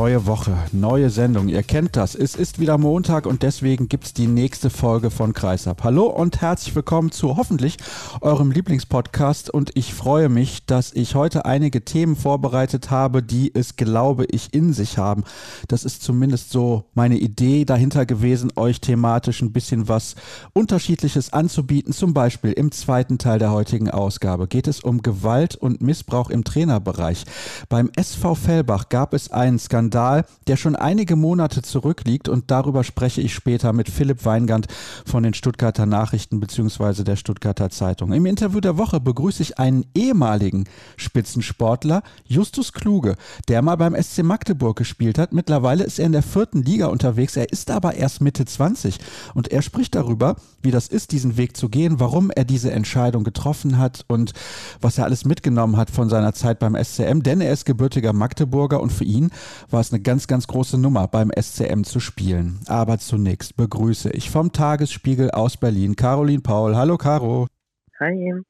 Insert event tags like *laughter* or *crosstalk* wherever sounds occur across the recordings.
Neue Woche, neue Sendung. Ihr kennt das. Es ist wieder Montag und deswegen gibt es die nächste Folge von Kreisab. Hallo und herzlich willkommen zu hoffentlich eurem Lieblingspodcast. Und ich freue mich, dass ich heute einige Themen vorbereitet habe, die es, glaube ich, in sich haben. Das ist zumindest so meine Idee dahinter gewesen, euch thematisch ein bisschen was Unterschiedliches anzubieten. Zum Beispiel im zweiten Teil der heutigen Ausgabe geht es um Gewalt und Missbrauch im Trainerbereich. Beim SV Fellbach gab es einen Skandal Skandal, der schon einige Monate zurückliegt und darüber spreche ich später mit Philipp Weingand von den Stuttgarter Nachrichten bzw. der Stuttgarter Zeitung. Im Interview der Woche begrüße ich einen ehemaligen Spitzensportler, Justus Kluge, der mal beim SC Magdeburg gespielt hat. Mittlerweile ist er in der vierten Liga unterwegs. Er ist aber erst Mitte 20 und er spricht darüber, wie das ist, diesen Weg zu gehen, warum er diese Entscheidung getroffen hat und was er alles mitgenommen hat von seiner Zeit beim SCM, denn er ist gebürtiger Magdeburger und für ihn war es eine ganz, ganz große Nummer beim SCM zu spielen. Aber zunächst begrüße ich vom Tagesspiegel aus Berlin Caroline Paul. Hallo Caro. Hi.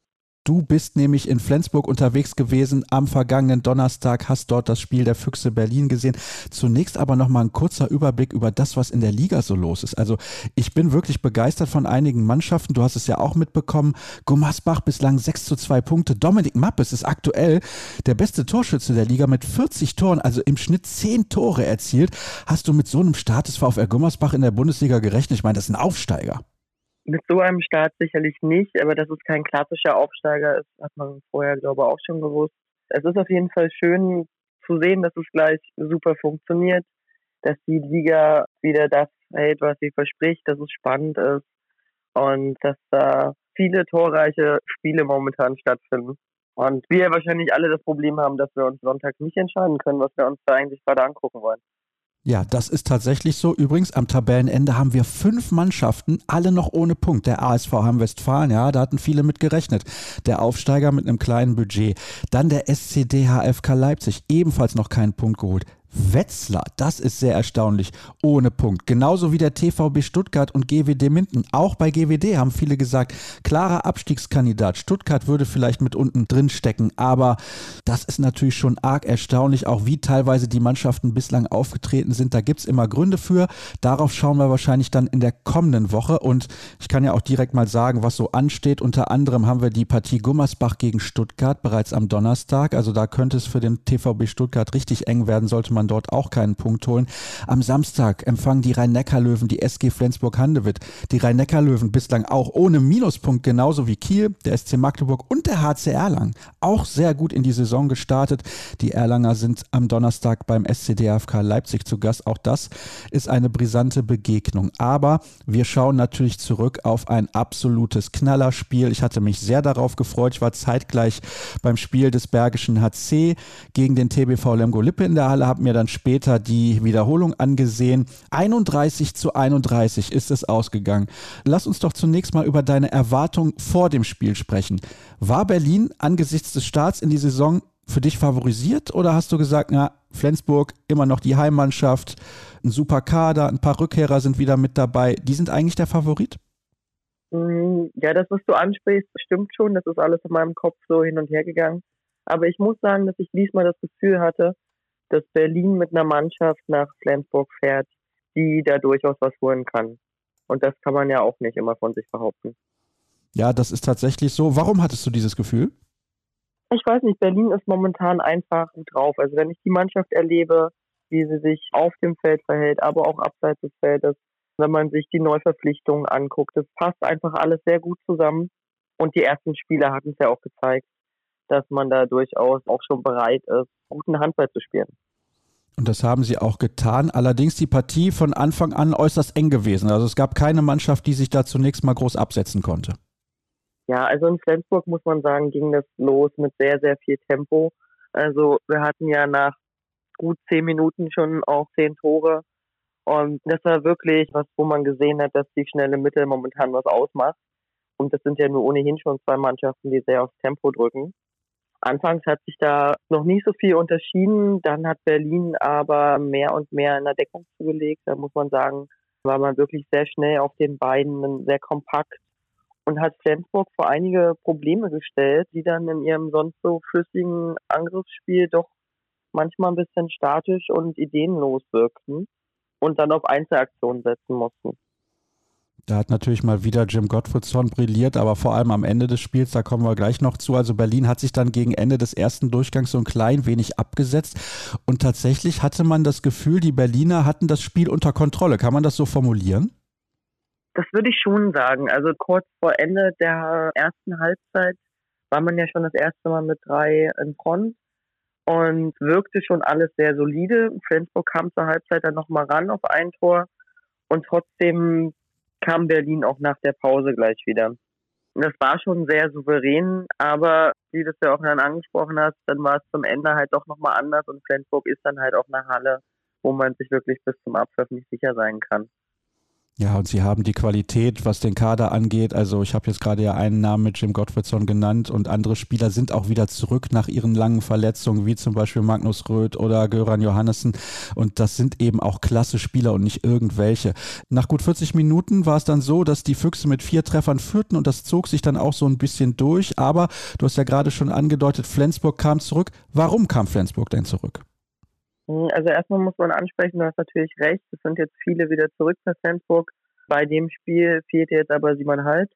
Du bist nämlich in Flensburg unterwegs gewesen am vergangenen Donnerstag, hast dort das Spiel der Füchse Berlin gesehen. Zunächst aber noch mal ein kurzer Überblick über das, was in der Liga so los ist. Also ich bin wirklich begeistert von einigen Mannschaften. Du hast es ja auch mitbekommen. Gummersbach bislang 6 zu 2 Punkte. Dominik Mappes ist aktuell der beste Torschütze der Liga mit 40 Toren, also im Schnitt 10 Tore erzielt. Hast du mit so einem Status VfR Gummersbach in der Bundesliga gerechnet? Ich meine, das ist ein Aufsteiger. Mit so einem Start sicherlich nicht, aber dass es kein klassischer Aufsteiger ist, hat man vorher, glaube ich, auch schon gewusst. Es ist auf jeden Fall schön zu sehen, dass es gleich super funktioniert, dass die Liga wieder das hält, was sie verspricht, dass es spannend ist und dass da viele torreiche Spiele momentan stattfinden. Und wir wahrscheinlich alle das Problem haben, dass wir uns Sonntag nicht entscheiden können, was wir uns da eigentlich gerade angucken wollen. Ja, das ist tatsächlich so. Übrigens, am Tabellenende haben wir fünf Mannschaften, alle noch ohne Punkt. Der ASV Hamm-Westfalen, ja, da hatten viele mit gerechnet. Der Aufsteiger mit einem kleinen Budget. Dann der SCDHFK Leipzig, ebenfalls noch keinen Punkt geholt. Wetzlar, das ist sehr erstaunlich, ohne Punkt. Genauso wie der TVB Stuttgart und GWD Minden. Auch bei GWD haben viele gesagt, klarer Abstiegskandidat. Stuttgart würde vielleicht mit unten drin stecken, aber das ist natürlich schon arg erstaunlich, auch wie teilweise die Mannschaften bislang aufgetreten sind. Da gibt es immer Gründe für. Darauf schauen wir wahrscheinlich dann in der kommenden Woche. Und ich kann ja auch direkt mal sagen, was so ansteht. Unter anderem haben wir die Partie Gummersbach gegen Stuttgart bereits am Donnerstag. Also da könnte es für den TVB Stuttgart richtig eng werden, sollte man man dort auch keinen Punkt holen. Am Samstag empfangen die Rhein-Neckar-Löwen die SG Flensburg-Handewitt. Die Rhein-Neckar-Löwen bislang auch ohne Minuspunkt, genauso wie Kiel, der SC Magdeburg und der HC Erlangen. Auch sehr gut in die Saison gestartet. Die Erlanger sind am Donnerstag beim SCDFK Leipzig zu Gast. Auch das ist eine brisante Begegnung. Aber wir schauen natürlich zurück auf ein absolutes Knallerspiel. Ich hatte mich sehr darauf gefreut. Ich war zeitgleich beim Spiel des Bergischen HC gegen den TBV Lemgo Lippe in der Halle, habe mir mir dann später die Wiederholung angesehen. 31 zu 31 ist es ausgegangen. Lass uns doch zunächst mal über deine Erwartung vor dem Spiel sprechen. War Berlin angesichts des Starts in die Saison für dich favorisiert oder hast du gesagt, na, Flensburg immer noch die Heimmannschaft, ein super Kader, ein paar Rückkehrer sind wieder mit dabei. Die sind eigentlich der Favorit? Mm, ja, das, was du ansprichst, stimmt schon. Das ist alles in meinem Kopf so hin und her gegangen. Aber ich muss sagen, dass ich diesmal das Gefühl hatte, dass Berlin mit einer Mannschaft nach Flensburg fährt, die da durchaus was holen kann. Und das kann man ja auch nicht immer von sich behaupten. Ja, das ist tatsächlich so. Warum hattest du dieses Gefühl? Ich weiß nicht, Berlin ist momentan einfach gut drauf. Also wenn ich die Mannschaft erlebe, wie sie sich auf dem Feld verhält, aber auch abseits des Feldes, wenn man sich die Neuverpflichtungen anguckt, das passt einfach alles sehr gut zusammen. Und die ersten Spiele hatten es ja auch gezeigt, dass man da durchaus auch schon bereit ist, guten Handball zu spielen. Und das haben sie auch getan. Allerdings die Partie von Anfang an äußerst eng gewesen. Also es gab keine Mannschaft, die sich da zunächst mal groß absetzen konnte. Ja, also in Flensburg muss man sagen, ging das los mit sehr, sehr viel Tempo. Also wir hatten ja nach gut zehn Minuten schon auch zehn Tore. Und das war wirklich was, wo man gesehen hat, dass die schnelle Mitte momentan was ausmacht. Und das sind ja nur ohnehin schon zwei Mannschaften, die sehr aufs Tempo drücken. Anfangs hat sich da noch nicht so viel unterschieden. Dann hat Berlin aber mehr und mehr in der Deckung zugelegt. Da muss man sagen, war man wirklich sehr schnell auf den Beinen, sehr kompakt und hat Flensburg vor einige Probleme gestellt, die dann in ihrem sonst so flüssigen Angriffsspiel doch manchmal ein bisschen statisch und ideenlos wirkten und dann auf Einzelaktionen setzen mussten. Da hat natürlich mal wieder Jim Gottfriedson brilliert, aber vor allem am Ende des Spiels, da kommen wir gleich noch zu. Also Berlin hat sich dann gegen Ende des ersten Durchgangs so ein klein wenig abgesetzt und tatsächlich hatte man das Gefühl, die Berliner hatten das Spiel unter Kontrolle. Kann man das so formulieren? Das würde ich schon sagen. Also kurz vor Ende der ersten Halbzeit war man ja schon das erste Mal mit drei in Front und wirkte schon alles sehr solide. Flensburg kam zur Halbzeit dann nochmal ran auf ein Tor und trotzdem kam Berlin auch nach der Pause gleich wieder. Das war schon sehr souverän, aber wie du es ja auch dann angesprochen hast, dann war es zum Ende halt doch nochmal anders und Flensburg ist dann halt auch eine Halle, wo man sich wirklich bis zum Abpfiff nicht sicher sein kann. Ja, und sie haben die Qualität, was den Kader angeht. Also ich habe jetzt gerade ja einen Namen mit Jim Gottfriedson genannt und andere Spieler sind auch wieder zurück nach ihren langen Verletzungen, wie zum Beispiel Magnus Röth oder Göran Johannessen. Und das sind eben auch klasse Spieler und nicht irgendwelche. Nach gut 40 Minuten war es dann so, dass die Füchse mit vier Treffern führten und das zog sich dann auch so ein bisschen durch. Aber du hast ja gerade schon angedeutet, Flensburg kam zurück. Warum kam Flensburg denn zurück? Hm, also erstmal muss man ansprechen, du hast natürlich recht, es sind jetzt viele wieder zurück nach Flensburg. Bei dem Spiel fehlte jetzt aber Simon Halt.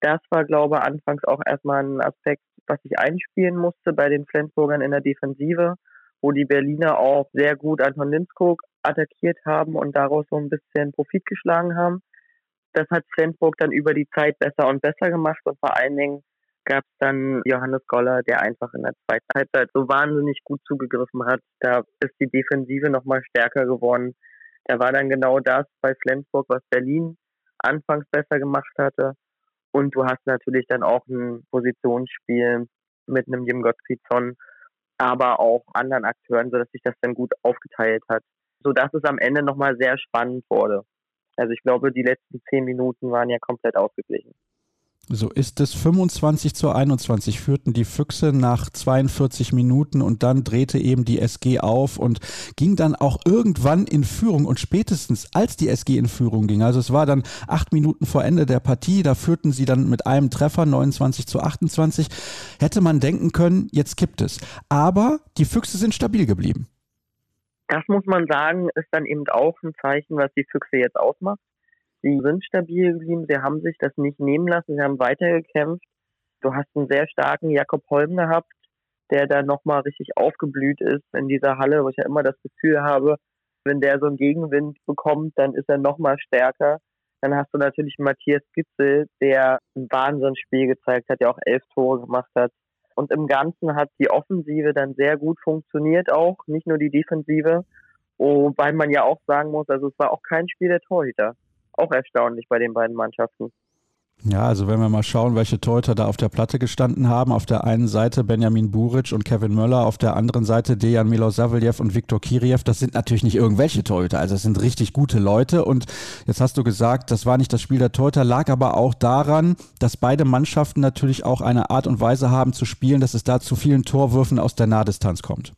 Das war, glaube ich, anfangs auch erstmal ein Aspekt, was ich einspielen musste bei den Flensburgern in der Defensive, wo die Berliner auch sehr gut Anton Lindskog attackiert haben und daraus so ein bisschen Profit geschlagen haben. Das hat Flensburg dann über die Zeit besser und besser gemacht und vor allen Dingen gab es dann Johannes Goller, der einfach in der zweiten Halbzeit so wahnsinnig gut zugegriffen hat. Da ist die Defensive nochmal stärker geworden. Da war dann genau das bei Flensburg, was Berlin anfangs besser gemacht hatte. Und du hast natürlich dann auch ein Positionsspiel mit einem Jim Gottfriedson, aber auch anderen Akteuren, sodass sich das dann gut aufgeteilt hat. Sodass es am Ende nochmal sehr spannend wurde. Also ich glaube, die letzten zehn Minuten waren ja komplett ausgeglichen. So ist es 25 zu 21 führten die Füchse nach 42 Minuten und dann drehte eben die SG auf und ging dann auch irgendwann in Führung und spätestens als die SG in Führung ging, also es war dann acht Minuten vor Ende der Partie, da führten sie dann mit einem Treffer 29 zu 28, hätte man denken können, jetzt kippt es. Aber die Füchse sind stabil geblieben. Das muss man sagen, ist dann eben auch ein Zeichen, was die Füchse jetzt ausmacht. Sie sind stabil geblieben, sie haben sich das nicht nehmen lassen, sie haben weitergekämpft. Du hast einen sehr starken Jakob Holm gehabt, der da nochmal richtig aufgeblüht ist in dieser Halle, wo ich ja immer das Gefühl habe, wenn der so einen Gegenwind bekommt, dann ist er nochmal stärker. Dann hast du natürlich Matthias Gitzel, der ein Wahnsinnsspiel gezeigt hat, der auch elf Tore gemacht hat. Und im Ganzen hat die Offensive dann sehr gut funktioniert auch, nicht nur die Defensive. Wobei man ja auch sagen muss, also es war auch kein Spiel der Torhüter auch erstaunlich bei den beiden Mannschaften. Ja, also wenn wir mal schauen, welche Torhüter da auf der Platte gestanden haben. Auf der einen Seite Benjamin Buric und Kevin Möller, auf der anderen Seite Dejan Milosavljev und Viktor Kiriev. Das sind natürlich nicht irgendwelche Torhüter, also es sind richtig gute Leute. Und jetzt hast du gesagt, das war nicht das Spiel der Torhüter, lag aber auch daran, dass beide Mannschaften natürlich auch eine Art und Weise haben zu spielen, dass es da zu vielen Torwürfen aus der Nahdistanz kommt.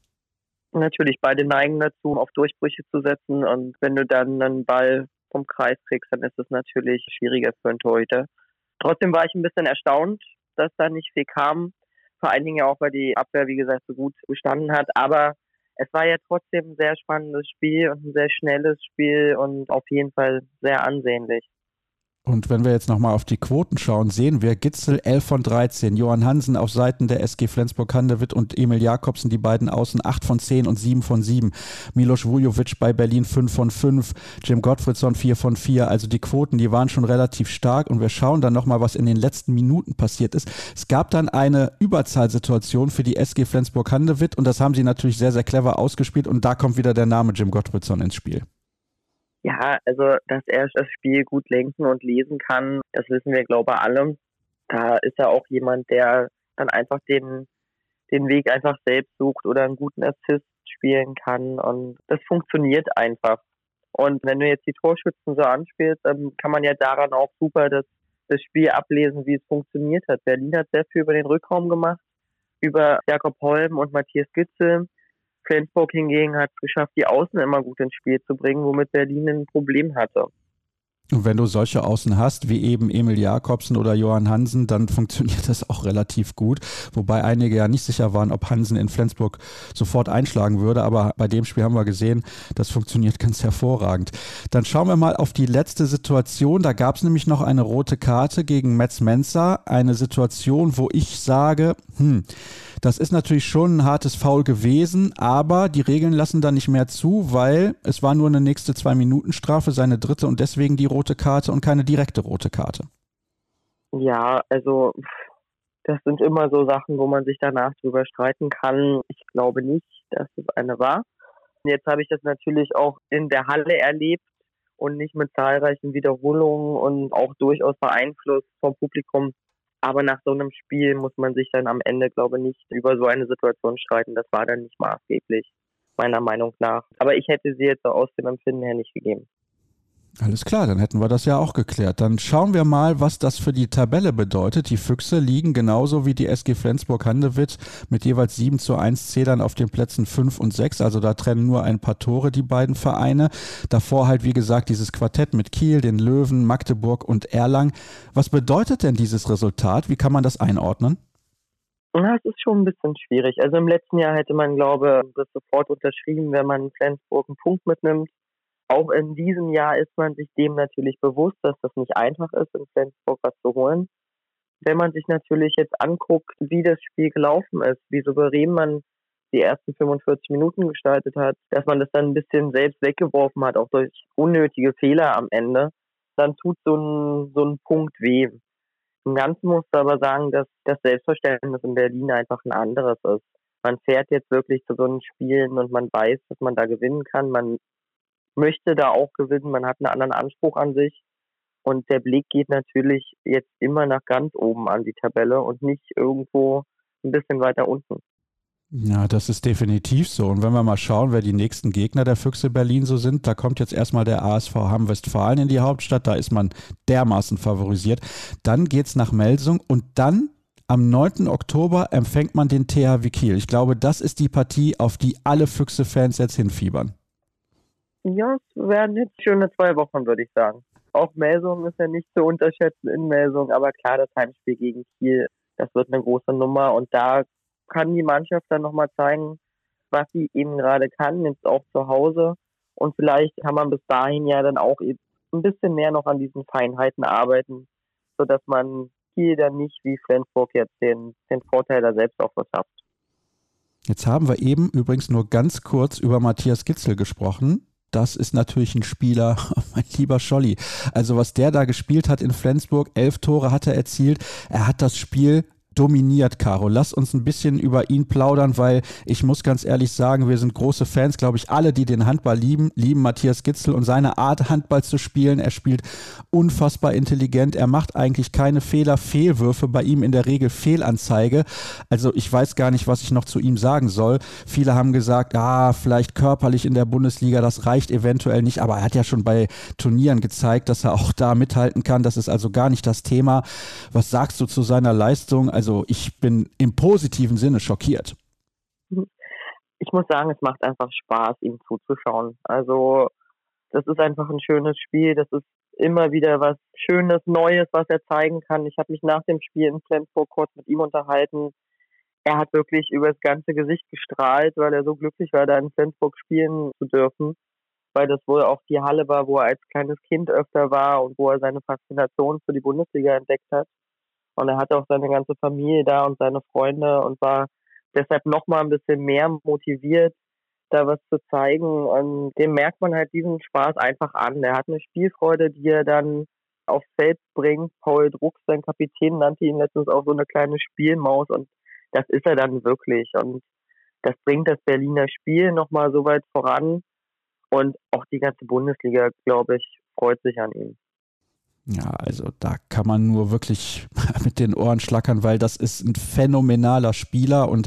Natürlich, beide neigen dazu, auf Durchbrüche zu setzen. Und wenn du dann einen Ball vom Kreis kriegst, dann ist es natürlich schwieriger für einen Torhüter. Trotzdem war ich ein bisschen erstaunt, dass da nicht viel kam. Vor allen Dingen ja auch, weil die Abwehr, wie gesagt, so gut gestanden hat. Aber es war ja trotzdem ein sehr spannendes Spiel und ein sehr schnelles Spiel und auf jeden Fall sehr ansehnlich. Und wenn wir jetzt nochmal auf die Quoten schauen, sehen wir Gitzel 11 von 13, Johann Hansen auf Seiten der SG Flensburg-Handewitt und Emil Jakobsen, die beiden Außen 8 von 10 und 7 von 7. Milos Vujovic bei Berlin 5 von 5, Jim Gottfriedson 4 von 4. Also die Quoten, die waren schon relativ stark und wir schauen dann nochmal, was in den letzten Minuten passiert ist. Es gab dann eine Überzahlsituation für die SG Flensburg-Handewitt und das haben sie natürlich sehr, sehr clever ausgespielt und da kommt wieder der Name Jim Gottfriedson ins Spiel. Ja, also dass er das Spiel gut lenken und lesen kann, das wissen wir, glaube ich, alle. Da ist er auch jemand, der dann einfach den, den Weg einfach selbst sucht oder einen guten Assist spielen kann. Und das funktioniert einfach. Und wenn du jetzt die Torschützen so anspielst, dann kann man ja daran auch super das das Spiel ablesen, wie es funktioniert hat. Berlin hat sehr viel über den Rückraum gemacht, über Jakob Holm und Matthias Gitzel. Flensburg hingegen hat es geschafft, die Außen immer gut ins Spiel zu bringen, womit Berlin ein Problem hatte. Und wenn du solche Außen hast, wie eben Emil Jakobsen oder Johann Hansen, dann funktioniert das auch relativ gut. Wobei einige ja nicht sicher waren, ob Hansen in Flensburg sofort einschlagen würde. Aber bei dem Spiel haben wir gesehen, das funktioniert ganz hervorragend. Dann schauen wir mal auf die letzte Situation. Da gab es nämlich noch eine rote Karte gegen Metz Mensa. Eine Situation, wo ich sage, hm, das ist natürlich schon ein hartes Foul gewesen, aber die Regeln lassen da nicht mehr zu, weil es war nur eine nächste Zwei-Minuten-Strafe, seine dritte und deswegen die rote Karte und keine direkte rote Karte. Ja, also das sind immer so Sachen, wo man sich danach drüber streiten kann. Ich glaube nicht, dass es eine war. Jetzt habe ich das natürlich auch in der Halle erlebt und nicht mit zahlreichen Wiederholungen und auch durchaus beeinflusst vom Publikum. Aber nach so einem Spiel muss man sich dann am Ende, glaube ich, nicht über so eine Situation streiten. Das war dann nicht maßgeblich, meiner Meinung nach. Aber ich hätte sie jetzt aus dem Empfinden her nicht gegeben. Alles klar, dann hätten wir das ja auch geklärt. Dann schauen wir mal, was das für die Tabelle bedeutet. Die Füchse liegen genauso wie die SG Flensburg-Handewitt mit jeweils 7 zu 1 Zählern auf den Plätzen 5 und 6. Also da trennen nur ein paar Tore die beiden Vereine. Davor halt, wie gesagt, dieses Quartett mit Kiel, den Löwen, Magdeburg und Erlang. Was bedeutet denn dieses Resultat? Wie kann man das einordnen? Na, es ist schon ein bisschen schwierig. Also im letzten Jahr hätte man, glaube ich, das sofort unterschrieben, wenn man Flensburg einen Punkt mitnimmt auch in diesem Jahr ist man sich dem natürlich bewusst, dass das nicht einfach ist, in Flensburg was zu holen. Wenn man sich natürlich jetzt anguckt, wie das Spiel gelaufen ist, wie souverän man die ersten 45 Minuten gestaltet hat, dass man das dann ein bisschen selbst weggeworfen hat, auch durch unnötige Fehler am Ende, dann tut so ein, so ein Punkt weh. Im Ganzen musst du aber sagen, dass das Selbstverständnis in Berlin einfach ein anderes ist. Man fährt jetzt wirklich zu so einem Spielen und man weiß, dass man da gewinnen kann. Man möchte da auch gewinnen, man hat einen anderen Anspruch an sich. Und der Blick geht natürlich jetzt immer nach ganz oben an die Tabelle und nicht irgendwo ein bisschen weiter unten. Ja, das ist definitiv so. Und wenn wir mal schauen, wer die nächsten Gegner der Füchse Berlin so sind, da kommt jetzt erstmal der ASV Hamm-Westfalen in die Hauptstadt. Da ist man dermaßen favorisiert. Dann geht es nach Melsung und dann am 9. Oktober empfängt man den THW Kiel. Ich glaube, das ist die Partie, auf die alle Füchse-Fans jetzt hinfiebern. Ja, es werden jetzt schöne zwei Wochen, würde ich sagen. Auch Melsung ist ja nicht zu unterschätzen in Melsung, aber klar, das Heimspiel gegen Kiel, das wird eine große Nummer und da kann die Mannschaft dann nochmal zeigen, was sie eben gerade kann, jetzt auch zu Hause. Und vielleicht kann man bis dahin ja dann auch ein bisschen mehr noch an diesen Feinheiten arbeiten, sodass man Kiel dann nicht wie Flensburg jetzt den, den Vorteil da selbst auch verschafft. Jetzt haben wir eben übrigens nur ganz kurz über Matthias Gitzel gesprochen das ist natürlich ein Spieler, *laughs* mein lieber Scholli. Also was der da gespielt hat in Flensburg, elf Tore hat er erzielt. Er hat das Spiel dominiert, Caro. Lass uns ein bisschen über ihn plaudern, weil ich muss ganz ehrlich sagen, wir sind große Fans, glaube ich, alle, die den Handball lieben, lieben Matthias Gitzel und seine Art, Handball zu spielen. Er spielt unfassbar intelligent. Er macht eigentlich keine Fehler, Fehlwürfe, bei ihm in der Regel Fehlanzeige. Also ich weiß gar nicht, was ich noch zu ihm sagen soll. Viele haben gesagt, ah, vielleicht körperlich in der Bundesliga, das reicht eventuell nicht, aber er hat ja schon bei Turnieren gezeigt, dass er auch da mithalten kann. Das ist also gar nicht das Thema. Was sagst du zu seiner Leistung? Also also ich bin im positiven Sinne schockiert. Ich muss sagen, es macht einfach Spaß, ihm zuzuschauen. Also das ist einfach ein schönes Spiel. Das ist immer wieder was Schönes, Neues, was er zeigen kann. Ich habe mich nach dem Spiel in Flensburg kurz mit ihm unterhalten. Er hat wirklich über das ganze Gesicht gestrahlt, weil er so glücklich war, da in Flensburg spielen zu dürfen. Weil das wohl auch die Halle war, wo er als kleines Kind öfter war und wo er seine Faszination für die Bundesliga entdeckt hat. Und er hatte auch seine ganze Familie da und seine Freunde und war deshalb nochmal ein bisschen mehr motiviert, da was zu zeigen. Und dem merkt man halt diesen Spaß einfach an. Er hat eine Spielfreude, die er dann aufs Feld bringt. Paul Druck, sein Kapitän, nannte ihn letztens auch so eine kleine Spielmaus und das ist er dann wirklich. Und das bringt das Berliner Spiel nochmal so weit voran. Und auch die ganze Bundesliga, glaube ich, freut sich an ihm. Ja, also da kann man nur wirklich *laughs* mit den Ohren schlackern, weil das ist ein phänomenaler Spieler und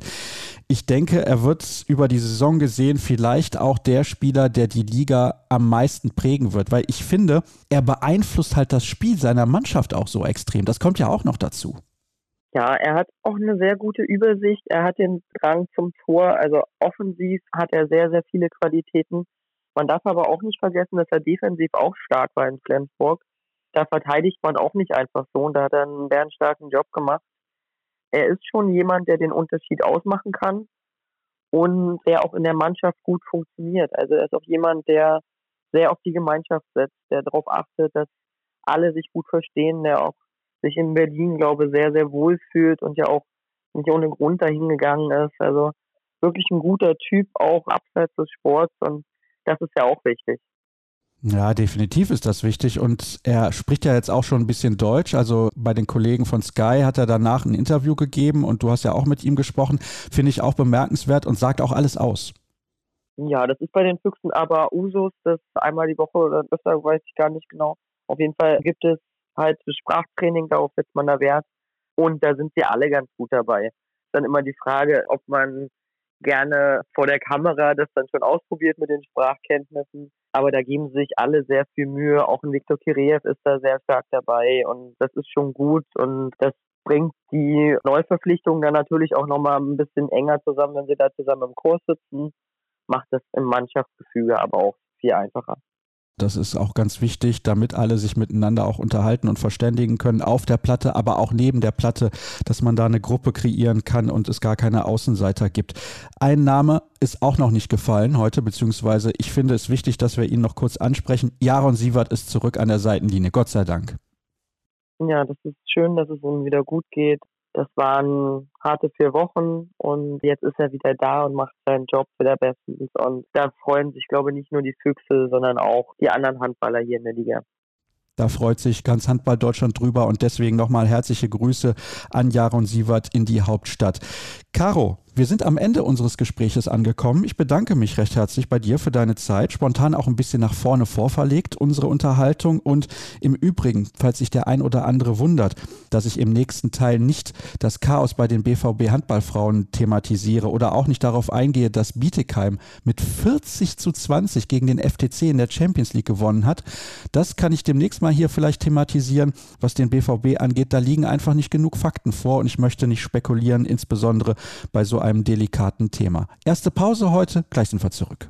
ich denke, er wird über die Saison gesehen vielleicht auch der Spieler, der die Liga am meisten prägen wird, weil ich finde, er beeinflusst halt das Spiel seiner Mannschaft auch so extrem. Das kommt ja auch noch dazu. Ja, er hat auch eine sehr gute Übersicht. Er hat den Drang zum Tor. Also offensiv hat er sehr, sehr viele Qualitäten. Man darf aber auch nicht vergessen, dass er defensiv auch stark war in Flensburg. Da verteidigt man auch nicht einfach so und da hat er einen bärenstarken Job gemacht. Er ist schon jemand, der den Unterschied ausmachen kann und der auch in der Mannschaft gut funktioniert. Also er ist auch jemand, der sehr auf die Gemeinschaft setzt, der darauf achtet, dass alle sich gut verstehen, der auch sich in Berlin, glaube ich, sehr, sehr wohl fühlt und ja auch nicht ohne Grund dahin gegangen ist. Also wirklich ein guter Typ, auch abseits des Sports und das ist ja auch wichtig. Ja, definitiv ist das wichtig. Und er spricht ja jetzt auch schon ein bisschen Deutsch. Also bei den Kollegen von Sky hat er danach ein Interview gegeben und du hast ja auch mit ihm gesprochen. Finde ich auch bemerkenswert und sagt auch alles aus. Ja, das ist bei den Füchsen aber Usus, das einmal die Woche oder öfter, weiß ich gar nicht genau. Auf jeden Fall gibt es halt Sprachtraining, darauf setzt man da Wert. Und da sind sie alle ganz gut dabei. Dann immer die Frage, ob man gerne vor der Kamera das dann schon ausprobiert mit den Sprachkenntnissen. Aber da geben sich alle sehr viel Mühe. Auch ein Viktor Kireev ist da sehr stark dabei und das ist schon gut und das bringt die Neuverpflichtungen dann natürlich auch nochmal ein bisschen enger zusammen, wenn sie da zusammen im Kurs sitzen. Macht das im Mannschaftsgefüge aber auch viel einfacher. Das ist auch ganz wichtig, damit alle sich miteinander auch unterhalten und verständigen können auf der Platte, aber auch neben der Platte, dass man da eine Gruppe kreieren kann und es gar keine Außenseiter gibt. Ein Name ist auch noch nicht gefallen heute, beziehungsweise ich finde es wichtig, dass wir ihn noch kurz ansprechen. Jaron Sievert ist zurück an der Seitenlinie, Gott sei Dank. Ja, das ist schön, dass es ihm wieder gut geht. Das waren harte vier Wochen und jetzt ist er wieder da und macht seinen Job wieder bestens. Und da freuen sich, glaube ich, nicht nur die Füchse, sondern auch die anderen Handballer hier in der Liga. Da freut sich ganz Handball Deutschland drüber und deswegen nochmal herzliche Grüße an Jaron Sievert in die Hauptstadt. Caro, wir sind am Ende unseres Gespräches angekommen. Ich bedanke mich recht herzlich bei dir für deine Zeit. Spontan auch ein bisschen nach vorne vorverlegt, unsere Unterhaltung. Und im Übrigen, falls sich der ein oder andere wundert, dass ich im nächsten Teil nicht das Chaos bei den BVB Handballfrauen thematisiere oder auch nicht darauf eingehe, dass Bietigheim mit 40 zu 20 gegen den FTC in der Champions League gewonnen hat, das kann ich demnächst mal hier vielleicht thematisieren. Was den BVB angeht, da liegen einfach nicht genug Fakten vor und ich möchte nicht spekulieren, insbesondere bei so einem delikaten Thema. Erste Pause heute, gleich sind wir zurück.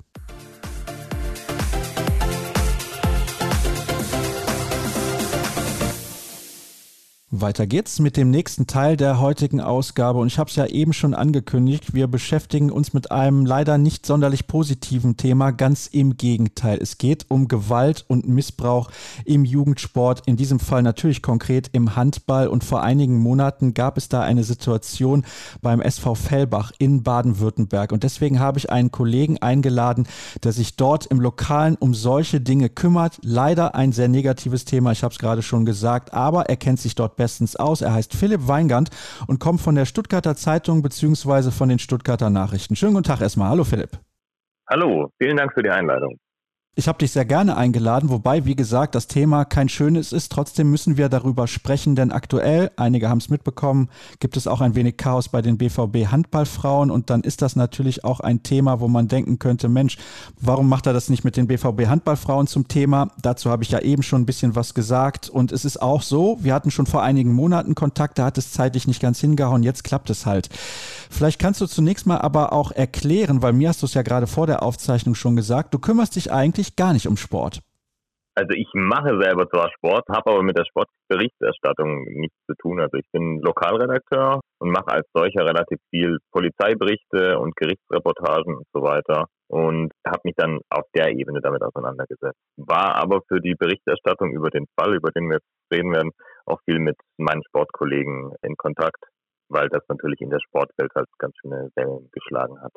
Weiter geht's mit dem nächsten Teil der heutigen Ausgabe. Und ich habe es ja eben schon angekündigt, wir beschäftigen uns mit einem leider nicht sonderlich positiven Thema, ganz im Gegenteil. Es geht um Gewalt und Missbrauch im Jugendsport, in diesem Fall natürlich konkret im Handball. Und vor einigen Monaten gab es da eine Situation beim SV Fellbach in Baden-Württemberg. Und deswegen habe ich einen Kollegen eingeladen, der sich dort im Lokalen um solche Dinge kümmert. Leider ein sehr negatives Thema, ich habe es gerade schon gesagt, aber er kennt sich dort bestens aus. Er heißt Philipp Weingand und kommt von der Stuttgarter Zeitung bzw. von den Stuttgarter Nachrichten. Schönen guten Tag erstmal. Hallo Philipp. Hallo, vielen Dank für die Einladung. Ich habe dich sehr gerne eingeladen, wobei, wie gesagt, das Thema kein schönes ist. Trotzdem müssen wir darüber sprechen, denn aktuell, einige haben es mitbekommen, gibt es auch ein wenig Chaos bei den BVB Handballfrauen und dann ist das natürlich auch ein Thema, wo man denken könnte, Mensch, warum macht er das nicht mit den BVB Handballfrauen zum Thema? Dazu habe ich ja eben schon ein bisschen was gesagt und es ist auch so, wir hatten schon vor einigen Monaten Kontakt, da hat es zeitlich nicht ganz hingehauen, jetzt klappt es halt. Vielleicht kannst du zunächst mal aber auch erklären, weil mir hast du es ja gerade vor der Aufzeichnung schon gesagt, du kümmerst dich eigentlich gar nicht um Sport. Also ich mache selber zwar Sport, habe aber mit der Sportberichterstattung nichts zu tun. Also ich bin Lokalredakteur und mache als solcher relativ viel Polizeiberichte und Gerichtsreportagen und so weiter und habe mich dann auf der Ebene damit auseinandergesetzt. War aber für die Berichterstattung über den Fall, über den wir jetzt reden werden, auch viel mit meinen Sportkollegen in Kontakt weil das natürlich in der Sportwelt halt ganz schöne Wellen geschlagen hat.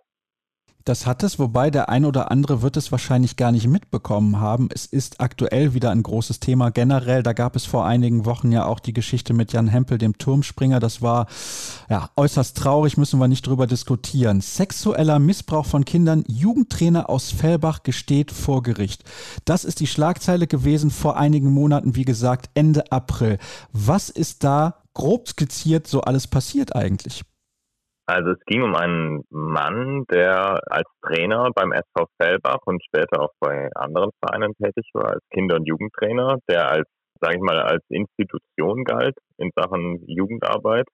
Das hat es, wobei der ein oder andere wird es wahrscheinlich gar nicht mitbekommen haben. Es ist aktuell wieder ein großes Thema generell. Da gab es vor einigen Wochen ja auch die Geschichte mit Jan Hempel, dem Turmspringer. Das war ja äußerst traurig, müssen wir nicht drüber diskutieren. Sexueller Missbrauch von Kindern. Jugendtrainer aus Fellbach gesteht vor Gericht. Das ist die Schlagzeile gewesen vor einigen Monaten, wie gesagt, Ende April. Was ist da grob skizziert so alles passiert eigentlich? Also es ging um einen Mann, der als Trainer beim SV Fellbach und später auch bei anderen Vereinen tätig war, als Kinder- und Jugendtrainer, der als, sage ich mal, als Institution galt in Sachen Jugendarbeit,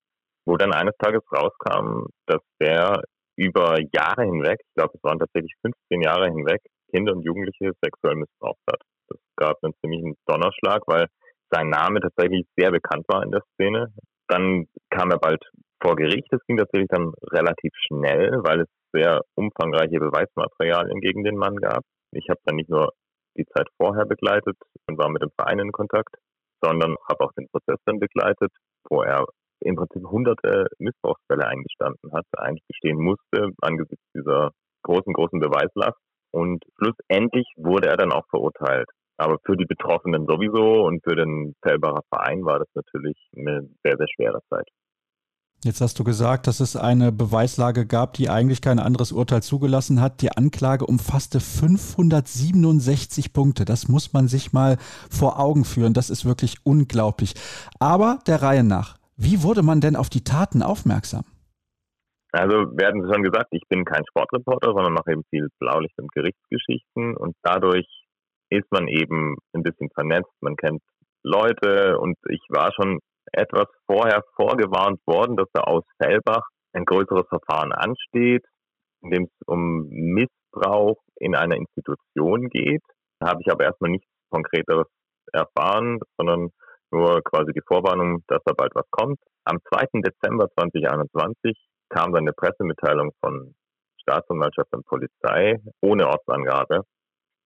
wo dann eines Tages rauskam, dass der über Jahre hinweg, ich glaube es waren tatsächlich 15 Jahre hinweg, Kinder und Jugendliche sexuell missbraucht hat. Das gab einen ziemlichen Donnerschlag, weil sein Name tatsächlich sehr bekannt war in der Szene. Dann kam er bald vor Gericht. Das ging tatsächlich dann relativ schnell, weil es sehr umfangreiche Beweismaterialien gegen den Mann gab. Ich habe dann nicht nur die Zeit vorher begleitet und war mit dem Verein in Kontakt, sondern habe auch den Prozess dann begleitet, wo er im Prinzip hunderte Missbrauchsfälle eingestanden hat, eigentlich bestehen musste angesichts dieser großen, großen Beweislast. Und schlussendlich wurde er dann auch verurteilt. Aber für die Betroffenen sowieso und für den Fellbacher Verein war das natürlich eine sehr, sehr schwere Zeit. Jetzt hast du gesagt, dass es eine Beweislage gab, die eigentlich kein anderes Urteil zugelassen hat. Die Anklage umfasste 567 Punkte. Das muss man sich mal vor Augen führen. Das ist wirklich unglaublich. Aber der Reihe nach, wie wurde man denn auf die Taten aufmerksam? Also, wir hatten schon gesagt, ich bin kein Sportreporter, sondern mache eben viel Blaulicht- und Gerichtsgeschichten. Und dadurch ist man eben ein bisschen vernetzt. Man kennt Leute und ich war schon etwas vorher vorgewarnt worden, dass da aus Fellbach ein größeres Verfahren ansteht, in dem es um Missbrauch in einer Institution geht. Da habe ich aber erstmal nichts Konkreteres erfahren, sondern nur quasi die Vorwarnung, dass da bald was kommt. Am 2. Dezember 2021 kam dann eine Pressemitteilung von Staatsanwaltschaft und Polizei ohne Ortsangabe.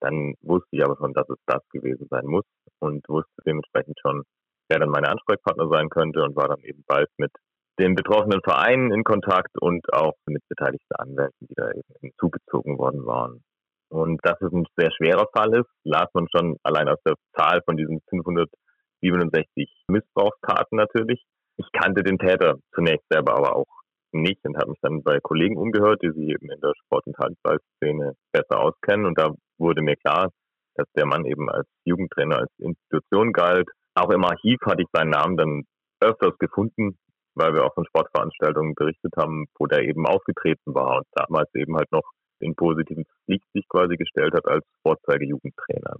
Dann wusste ich aber schon, dass es das gewesen sein muss und wusste dementsprechend schon, wer dann meine Ansprechpartner sein könnte und war dann eben bald mit den betroffenen Vereinen in Kontakt und auch mit beteiligten Anwälten, die da eben hinzugezogen worden waren. Und dass es ein sehr schwerer Fall ist, las man schon allein aus der Zahl von diesen 567 Missbrauchstaten natürlich. Ich kannte den Täter zunächst selber aber auch nicht und habe mich dann bei Kollegen umgehört, die sich eben in der Sport- und Handballszene besser auskennen. Und da wurde mir klar, dass der Mann eben als Jugendtrainer, als Institution galt, auch im Archiv hatte ich seinen Namen dann öfters gefunden, weil wir auch von Sportveranstaltungen berichtet haben, wo der eben aufgetreten war und damals eben halt noch in positives Licht sich quasi gestellt hat als Vorzeige-Jugendtrainer.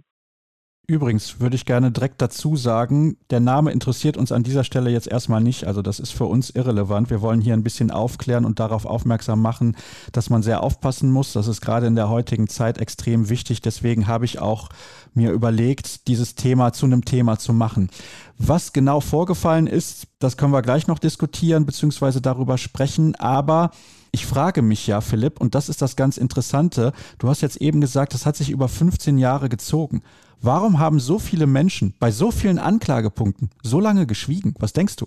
Übrigens würde ich gerne direkt dazu sagen, der Name interessiert uns an dieser Stelle jetzt erstmal nicht. Also das ist für uns irrelevant. Wir wollen hier ein bisschen aufklären und darauf aufmerksam machen, dass man sehr aufpassen muss. Das ist gerade in der heutigen Zeit extrem wichtig. Deswegen habe ich auch mir überlegt, dieses Thema zu einem Thema zu machen. Was genau vorgefallen ist, das können wir gleich noch diskutieren bzw. darüber sprechen. Aber ich frage mich ja, Philipp, und das ist das ganz Interessante, du hast jetzt eben gesagt, das hat sich über 15 Jahre gezogen. Warum haben so viele Menschen bei so vielen Anklagepunkten so lange geschwiegen? Was denkst du?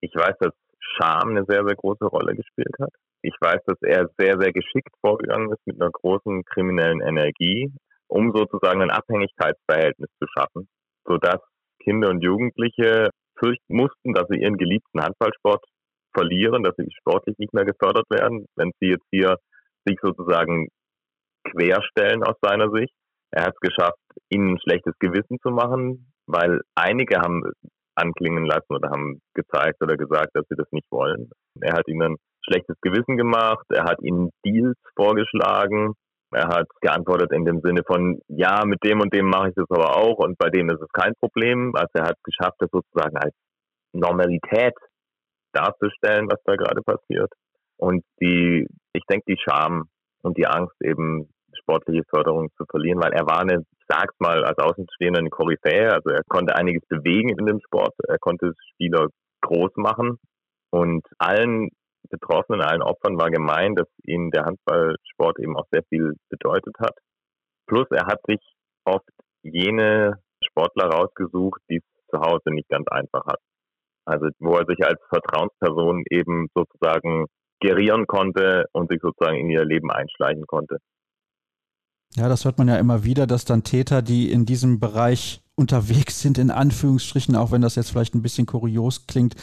Ich weiß, dass Scham eine sehr, sehr große Rolle gespielt hat. Ich weiß, dass er sehr, sehr geschickt vorgegangen ist mit einer großen kriminellen Energie, um sozusagen ein Abhängigkeitsverhältnis zu schaffen, sodass Kinder und Jugendliche fürchten mussten, dass sie ihren geliebten Handballsport verlieren, dass sie sportlich nicht mehr gefördert werden, wenn sie jetzt hier sich sozusagen querstellen aus seiner Sicht. Er hat es geschafft, ihnen ein schlechtes Gewissen zu machen, weil einige haben anklingen lassen oder haben gezeigt oder gesagt, dass sie das nicht wollen. Er hat ihnen ein schlechtes Gewissen gemacht, er hat ihnen Deals vorgeschlagen, er hat geantwortet in dem Sinne von, ja, mit dem und dem mache ich das aber auch und bei dem ist es kein Problem. Also er hat es geschafft, das sozusagen als Normalität darzustellen, was da gerade passiert. Und die, ich denke, die Scham und die Angst eben sportliche Förderung zu verlieren, weil er war eine, ich sag's mal als Außenstehender, eine Koryphäe, also er konnte einiges bewegen in dem Sport, er konnte Spieler groß machen und allen Betroffenen, allen Opfern war gemein, dass ihnen der Handballsport eben auch sehr viel bedeutet hat. Plus er hat sich oft jene Sportler rausgesucht, die es zu Hause nicht ganz einfach hat. Also wo er sich als Vertrauensperson eben sozusagen gerieren konnte und sich sozusagen in ihr Leben einschleichen konnte. Ja, das hört man ja immer wieder, dass dann Täter, die in diesem Bereich unterwegs sind, in Anführungsstrichen, auch wenn das jetzt vielleicht ein bisschen kurios klingt,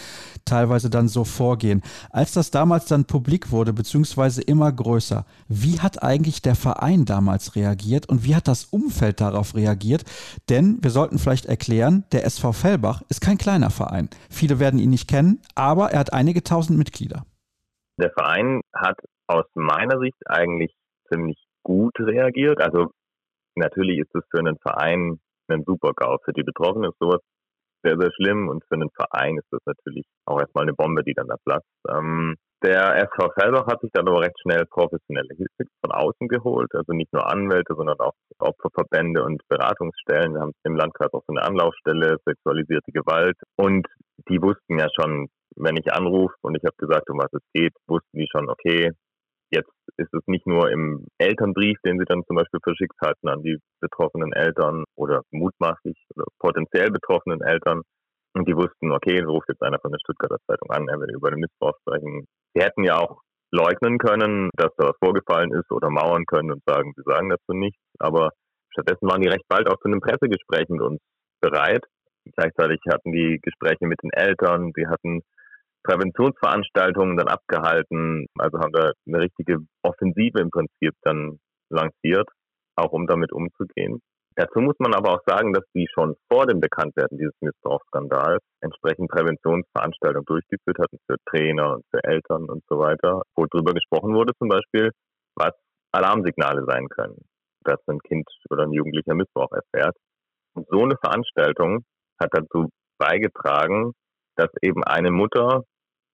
teilweise dann so vorgehen. Als das damals dann publik wurde, beziehungsweise immer größer, wie hat eigentlich der Verein damals reagiert und wie hat das Umfeld darauf reagiert? Denn wir sollten vielleicht erklären, der SV Fellbach ist kein kleiner Verein. Viele werden ihn nicht kennen, aber er hat einige tausend Mitglieder. Der Verein hat aus meiner Sicht eigentlich ziemlich gut reagiert. Also natürlich ist es für einen Verein ein super GAU. Für die Betroffenen ist sowas sehr, sehr schlimm und für einen Verein ist das natürlich auch erstmal eine Bombe, die dann da platzt. Ähm, der SV Fellbach hat sich dann aber recht schnell professionelle Hilfe von außen geholt, also nicht nur Anwälte, sondern auch Opferverbände und Beratungsstellen. Wir haben im Landkreis auch so eine Anlaufstelle, sexualisierte Gewalt. Und die wussten ja schon, wenn ich anrufe und ich habe gesagt, um was es geht, wussten die schon, okay, jetzt ist es nicht nur im Elternbrief, den sie dann zum Beispiel verschickt hatten an die betroffenen Eltern oder mutmaßlich oder potenziell betroffenen Eltern. Und die wussten, okay, ruft jetzt einer von der Stuttgarter Zeitung an, er will über den Missbrauch sprechen. Sie hätten ja auch leugnen können, dass da was vorgefallen ist oder mauern können und sagen, sie sagen dazu nichts. Aber stattdessen waren die recht bald auch zu einem Pressegespräch mit uns bereit. Gleichzeitig hatten die Gespräche mit den Eltern, sie hatten Präventionsveranstaltungen dann abgehalten, also haben da eine richtige Offensive im Prinzip dann lanciert, auch um damit umzugehen. Dazu muss man aber auch sagen, dass die schon vor dem Bekanntwerden dieses Missbrauchsskandals entsprechend Präventionsveranstaltungen durchgeführt hatten für Trainer und für Eltern und so weiter, wo drüber gesprochen wurde zum Beispiel, was Alarmsignale sein können, dass ein Kind oder ein Jugendlicher Missbrauch erfährt. Und so eine Veranstaltung hat dazu beigetragen, dass eben eine Mutter,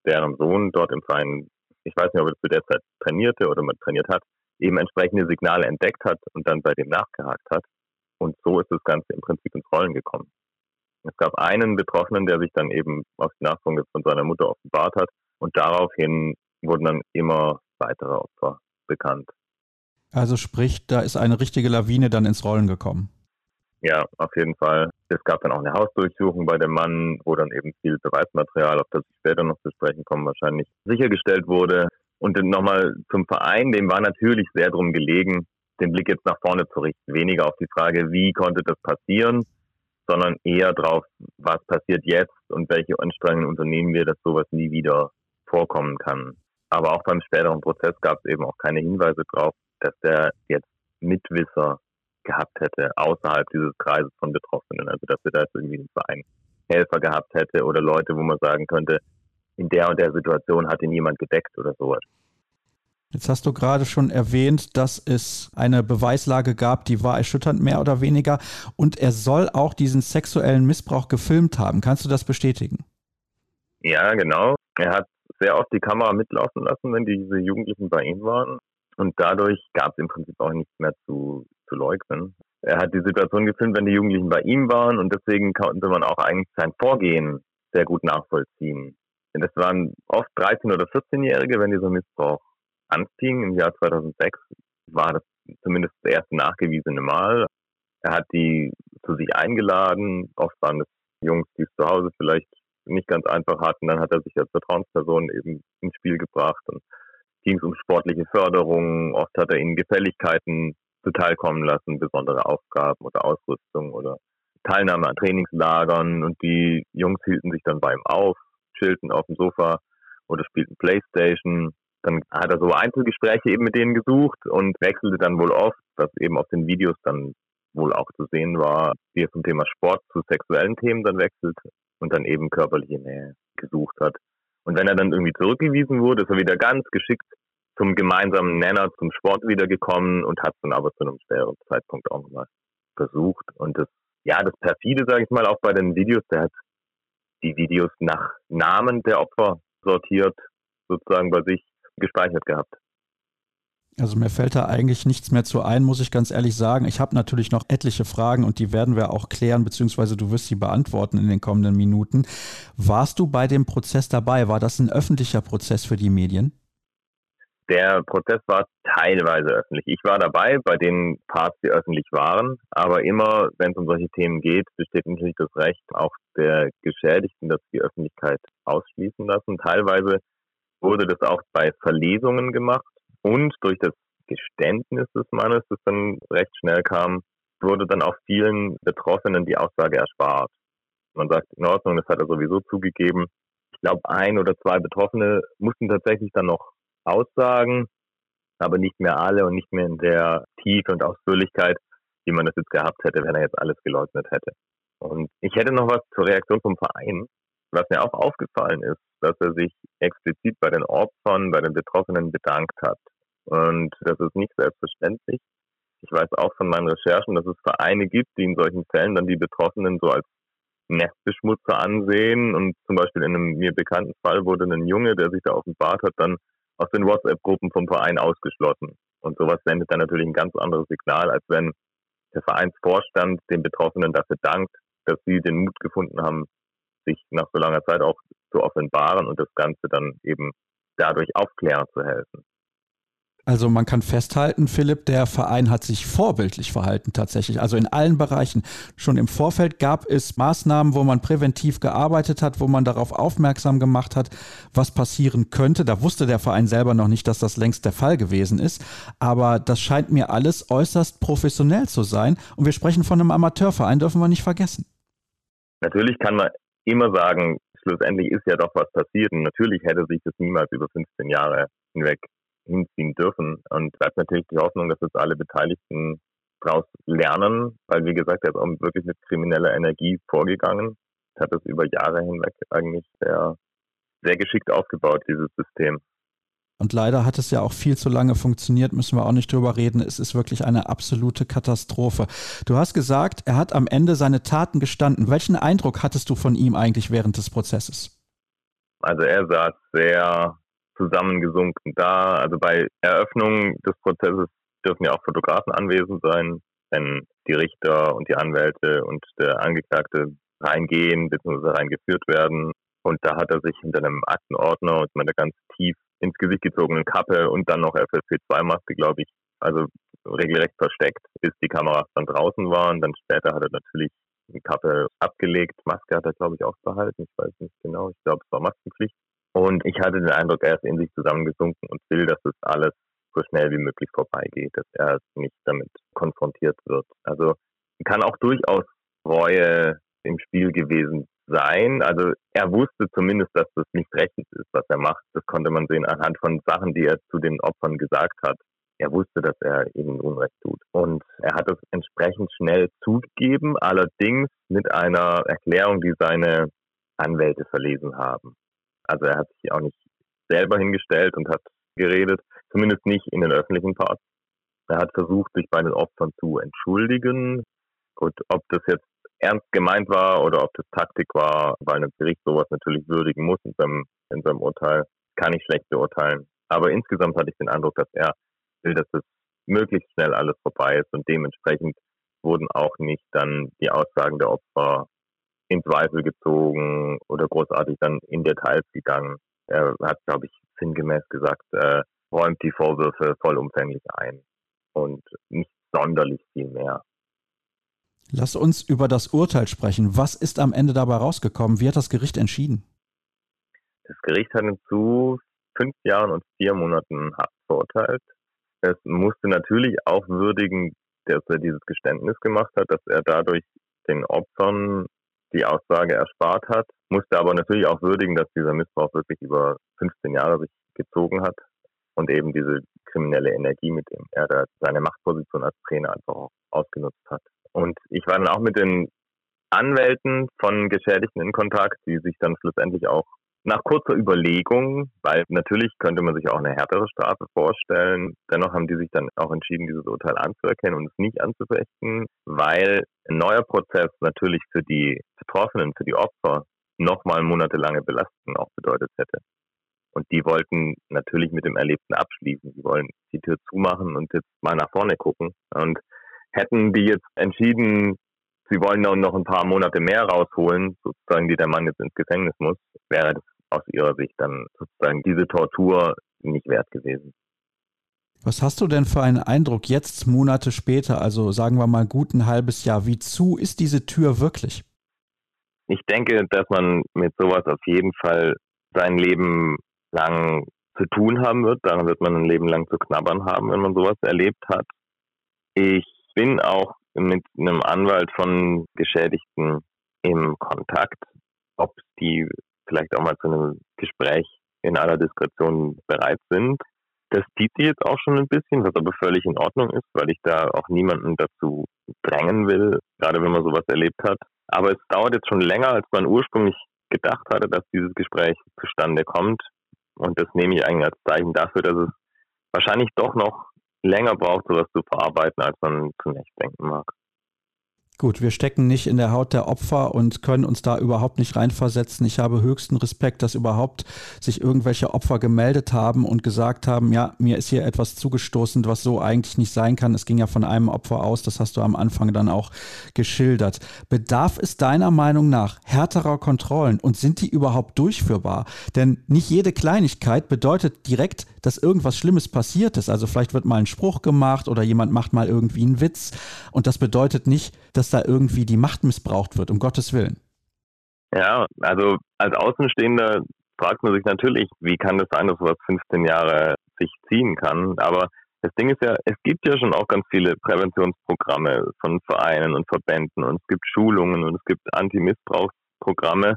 deren Sohn dort im Verein, ich weiß nicht, ob er zu der Zeit trainierte oder mal trainiert hat, eben entsprechende Signale entdeckt hat und dann bei dem nachgehakt hat und so ist das Ganze im Prinzip ins Rollen gekommen. Es gab einen Betroffenen, der sich dann eben auf die Nachfolge von seiner Mutter offenbart hat. Und daraufhin wurden dann immer weitere Opfer bekannt. Also sprich, da ist eine richtige Lawine dann ins Rollen gekommen. Ja, auf jeden Fall. Es gab dann auch eine Hausdurchsuchung bei dem Mann, wo dann eben viel Beweismaterial, auf das ich später noch zu sprechen komme, wahrscheinlich sichergestellt wurde. Und dann nochmal zum Verein, dem war natürlich sehr drum gelegen, den Blick jetzt nach vorne zu richten. Weniger auf die Frage, wie konnte das passieren, sondern eher darauf, was passiert jetzt und welche Anstrengungen unternehmen wir, dass sowas nie wieder vorkommen kann. Aber auch beim späteren Prozess gab es eben auch keine Hinweise darauf, dass der jetzt Mitwisser gehabt hätte außerhalb dieses Kreises von Betroffenen. Also dass er da jetzt irgendwie einen Verein Helfer gehabt hätte oder Leute, wo man sagen könnte, in der und der Situation hat ihn jemand gedeckt oder sowas. Jetzt hast du gerade schon erwähnt, dass es eine Beweislage gab, die war erschütternd, mehr oder weniger. Und er soll auch diesen sexuellen Missbrauch gefilmt haben. Kannst du das bestätigen? Ja, genau. Er hat sehr oft die Kamera mitlaufen lassen, wenn diese Jugendlichen bei ihm waren. Und dadurch gab es im Prinzip auch nichts mehr zu, zu leugnen. Er hat die Situation gefilmt, wenn die Jugendlichen bei ihm waren. Und deswegen konnte man auch eigentlich sein Vorgehen sehr gut nachvollziehen. Denn das waren oft 13- oder 14-Jährige, wenn dieser Missbrauch anfing im Jahr 2006, war das zumindest das erste nachgewiesene Mal. Er hat die zu sich eingeladen. Oft waren es Jungs, die es zu Hause vielleicht nicht ganz einfach hatten. Dann hat er sich als Vertrauensperson eben ins Spiel gebracht und ging es um sportliche Förderung. Oft hat er ihnen Gefälligkeiten zuteilkommen lassen, besondere Aufgaben oder Ausrüstung oder Teilnahme an Trainingslagern. Und die Jungs hielten sich dann bei ihm auf, chillten auf dem Sofa oder spielten Playstation. Dann hat er so Einzelgespräche eben mit denen gesucht und wechselte dann wohl oft, was eben auf den Videos dann wohl auch zu sehen war, wie er zum Thema Sport zu sexuellen Themen dann wechselt und dann eben körperliche Nähe gesucht hat. Und wenn er dann irgendwie zurückgewiesen wurde, ist er wieder ganz geschickt zum gemeinsamen Nenner, zum Sport wiedergekommen und hat es dann aber zu einem späteren Zeitpunkt auch nochmal versucht. Und das, ja, das perfide, sage ich mal, auch bei den Videos, der hat die Videos nach Namen der Opfer sortiert, sozusagen bei sich gespeichert gehabt. Also mir fällt da eigentlich nichts mehr zu ein, muss ich ganz ehrlich sagen. Ich habe natürlich noch etliche Fragen und die werden wir auch klären, beziehungsweise du wirst sie beantworten in den kommenden Minuten. Warst du bei dem Prozess dabei? War das ein öffentlicher Prozess für die Medien? Der Prozess war teilweise öffentlich. Ich war dabei bei den Parts, die öffentlich waren, aber immer, wenn es um solche Themen geht, besteht natürlich das Recht auch der Geschädigten, dass die Öffentlichkeit ausschließen lassen. Teilweise wurde das auch bei Verlesungen gemacht und durch das Geständnis des Mannes, das dann recht schnell kam, wurde dann auch vielen Betroffenen die Aussage erspart. Man sagt, in Ordnung, das hat er sowieso zugegeben. Ich glaube, ein oder zwei Betroffene mussten tatsächlich dann noch aussagen, aber nicht mehr alle und nicht mehr in der Tiefe und Ausführlichkeit, wie man das jetzt gehabt hätte, wenn er jetzt alles geleugnet hätte. Und ich hätte noch was zur Reaktion vom Verein. Was mir auch aufgefallen ist, dass er sich explizit bei den Opfern, bei den Betroffenen bedankt hat. Und das ist nicht selbstverständlich. Ich weiß auch von meinen Recherchen, dass es Vereine gibt, die in solchen Fällen dann die Betroffenen so als Nestbeschmutzer ansehen. Und zum Beispiel in einem mir bekannten Fall wurde ein Junge, der sich da offenbart hat, dann aus den WhatsApp-Gruppen vom Verein ausgeschlossen. Und sowas sendet dann natürlich ein ganz anderes Signal, als wenn der Vereinsvorstand den Betroffenen dafür dankt, dass sie den Mut gefunden haben, sich nach so langer Zeit auch zu offenbaren und das Ganze dann eben dadurch aufklären zu helfen. Also man kann festhalten, Philipp, der Verein hat sich vorbildlich verhalten tatsächlich. Also in allen Bereichen. Schon im Vorfeld gab es Maßnahmen, wo man präventiv gearbeitet hat, wo man darauf aufmerksam gemacht hat, was passieren könnte. Da wusste der Verein selber noch nicht, dass das längst der Fall gewesen ist. Aber das scheint mir alles äußerst professionell zu sein. Und wir sprechen von einem Amateurverein, dürfen wir nicht vergessen. Natürlich kann man immer sagen, schlussendlich ist ja doch was passiert. Und natürlich hätte sich das niemals über 15 Jahre hinweg hinziehen dürfen. Und bleibt natürlich die Hoffnung, dass jetzt alle Beteiligten daraus lernen, weil wie gesagt, er ist auch wirklich mit krimineller Energie vorgegangen, hat es über Jahre hinweg eigentlich sehr, sehr geschickt aufgebaut, dieses System. Und leider hat es ja auch viel zu lange funktioniert, müssen wir auch nicht drüber reden. Es ist wirklich eine absolute Katastrophe. Du hast gesagt, er hat am Ende seine Taten gestanden. Welchen Eindruck hattest du von ihm eigentlich während des Prozesses? Also er saß sehr zusammengesunken da. Also bei Eröffnung des Prozesses dürfen ja auch Fotografen anwesend sein, wenn die Richter und die Anwälte und der Angeklagte reingehen bzw. reingeführt werden. Und da hat er sich hinter einem Aktenordner und mit einer ganz tief ins Gesicht gezogenen Kappe und dann noch FFP2-Maske, glaube ich, also regelrecht versteckt, bis die Kameras dann draußen waren. Dann später hat er natürlich die Kappe abgelegt. Maske hat er, glaube ich, auch behalten. Ich weiß nicht genau. Ich glaube, es war Maskenpflicht. Und ich hatte den Eindruck, er ist in sich zusammengesunken und will, dass das alles so schnell wie möglich vorbeigeht, dass er nicht damit konfrontiert wird. Also kann auch durchaus Reue im Spiel gewesen sein. Also er wusste zumindest, dass das nicht rechtens ist, was er macht. Das konnte man sehen anhand von Sachen, die er zu den Opfern gesagt hat. Er wusste, dass er ihnen Unrecht tut. Und er hat es entsprechend schnell zugegeben, allerdings mit einer Erklärung, die seine Anwälte verlesen haben. Also er hat sich auch nicht selber hingestellt und hat geredet, zumindest nicht in den öffentlichen Parts. Er hat versucht, sich bei den Opfern zu entschuldigen. Gut, ob das jetzt ernst gemeint war oder ob das Taktik war, weil ein Gericht sowas natürlich würdigen muss in seinem, in seinem Urteil, kann ich schlecht beurteilen. Aber insgesamt hatte ich den Eindruck, dass er will, dass es möglichst schnell alles vorbei ist und dementsprechend wurden auch nicht dann die Aussagen der Opfer in Zweifel gezogen oder großartig dann in Details gegangen. Er hat, glaube ich, sinngemäß gesagt, äh, räumt die Vorwürfe vollumfänglich ein und nicht sonderlich viel mehr. Lass uns über das Urteil sprechen. Was ist am Ende dabei rausgekommen? Wie hat das Gericht entschieden? Das Gericht hat ihn zu fünf Jahren und vier Monaten Haft verurteilt. Es musste natürlich auch würdigen, dass er dieses Geständnis gemacht hat, dass er dadurch den Opfern die Aussage erspart hat, musste aber natürlich auch würdigen, dass dieser Missbrauch wirklich über 15 Jahre sich gezogen hat und eben diese kriminelle Energie, mit dem er da seine Machtposition als Trainer einfach auch ausgenutzt hat. Und ich war dann auch mit den Anwälten von Geschädigten in Kontakt, die sich dann schlussendlich auch nach kurzer Überlegung, weil natürlich könnte man sich auch eine härtere Strafe vorstellen, dennoch haben die sich dann auch entschieden, dieses Urteil anzuerkennen und es nicht anzufechten, weil ein neuer Prozess natürlich für die Betroffenen, für die Opfer nochmal monatelange Belastung auch bedeutet hätte. Und die wollten natürlich mit dem Erlebten abschließen. Die wollen die Tür zumachen und jetzt mal nach vorne gucken. Und hätten die jetzt entschieden, sie wollen noch ein paar Monate mehr rausholen, sozusagen, die der Mann jetzt ins Gefängnis muss, wäre das aus ihrer Sicht dann sozusagen diese Tortur nicht wert gewesen. Was hast du denn für einen Eindruck jetzt, Monate später, also sagen wir mal gut ein halbes Jahr, wie zu ist diese Tür wirklich? Ich denke, dass man mit sowas auf jeden Fall sein Leben lang zu tun haben wird. Daran wird man ein Leben lang zu knabbern haben, wenn man sowas erlebt hat. Ich bin auch mit einem Anwalt von Geschädigten im Kontakt, ob die vielleicht auch mal zu einem Gespräch in aller Diskretion bereit sind. Das zieht sich jetzt auch schon ein bisschen, was aber völlig in Ordnung ist, weil ich da auch niemanden dazu drängen will, gerade wenn man sowas erlebt hat. Aber es dauert jetzt schon länger, als man ursprünglich gedacht hatte, dass dieses Gespräch zustande kommt. Und das nehme ich eigentlich als Zeichen dafür, dass es wahrscheinlich doch noch länger braucht, sowas zu verarbeiten, als man zunächst denken mag. Gut, wir stecken nicht in der Haut der Opfer und können uns da überhaupt nicht reinversetzen. Ich habe höchsten Respekt, dass überhaupt sich irgendwelche Opfer gemeldet haben und gesagt haben, ja, mir ist hier etwas zugestoßen, was so eigentlich nicht sein kann. Es ging ja von einem Opfer aus, das hast du am Anfang dann auch geschildert. Bedarf es deiner Meinung nach härterer Kontrollen und sind die überhaupt durchführbar? Denn nicht jede Kleinigkeit bedeutet direkt, dass irgendwas Schlimmes passiert ist. Also vielleicht wird mal ein Spruch gemacht oder jemand macht mal irgendwie einen Witz und das bedeutet nicht, dass dass da irgendwie die Macht missbraucht wird, um Gottes Willen. Ja, also als Außenstehender fragt man sich natürlich, wie kann das sein, dass sowas 15 Jahre sich ziehen kann. Aber das Ding ist ja, es gibt ja schon auch ganz viele Präventionsprogramme von Vereinen und Verbänden und es gibt Schulungen und es gibt Anti-Missbrauchsprogramme.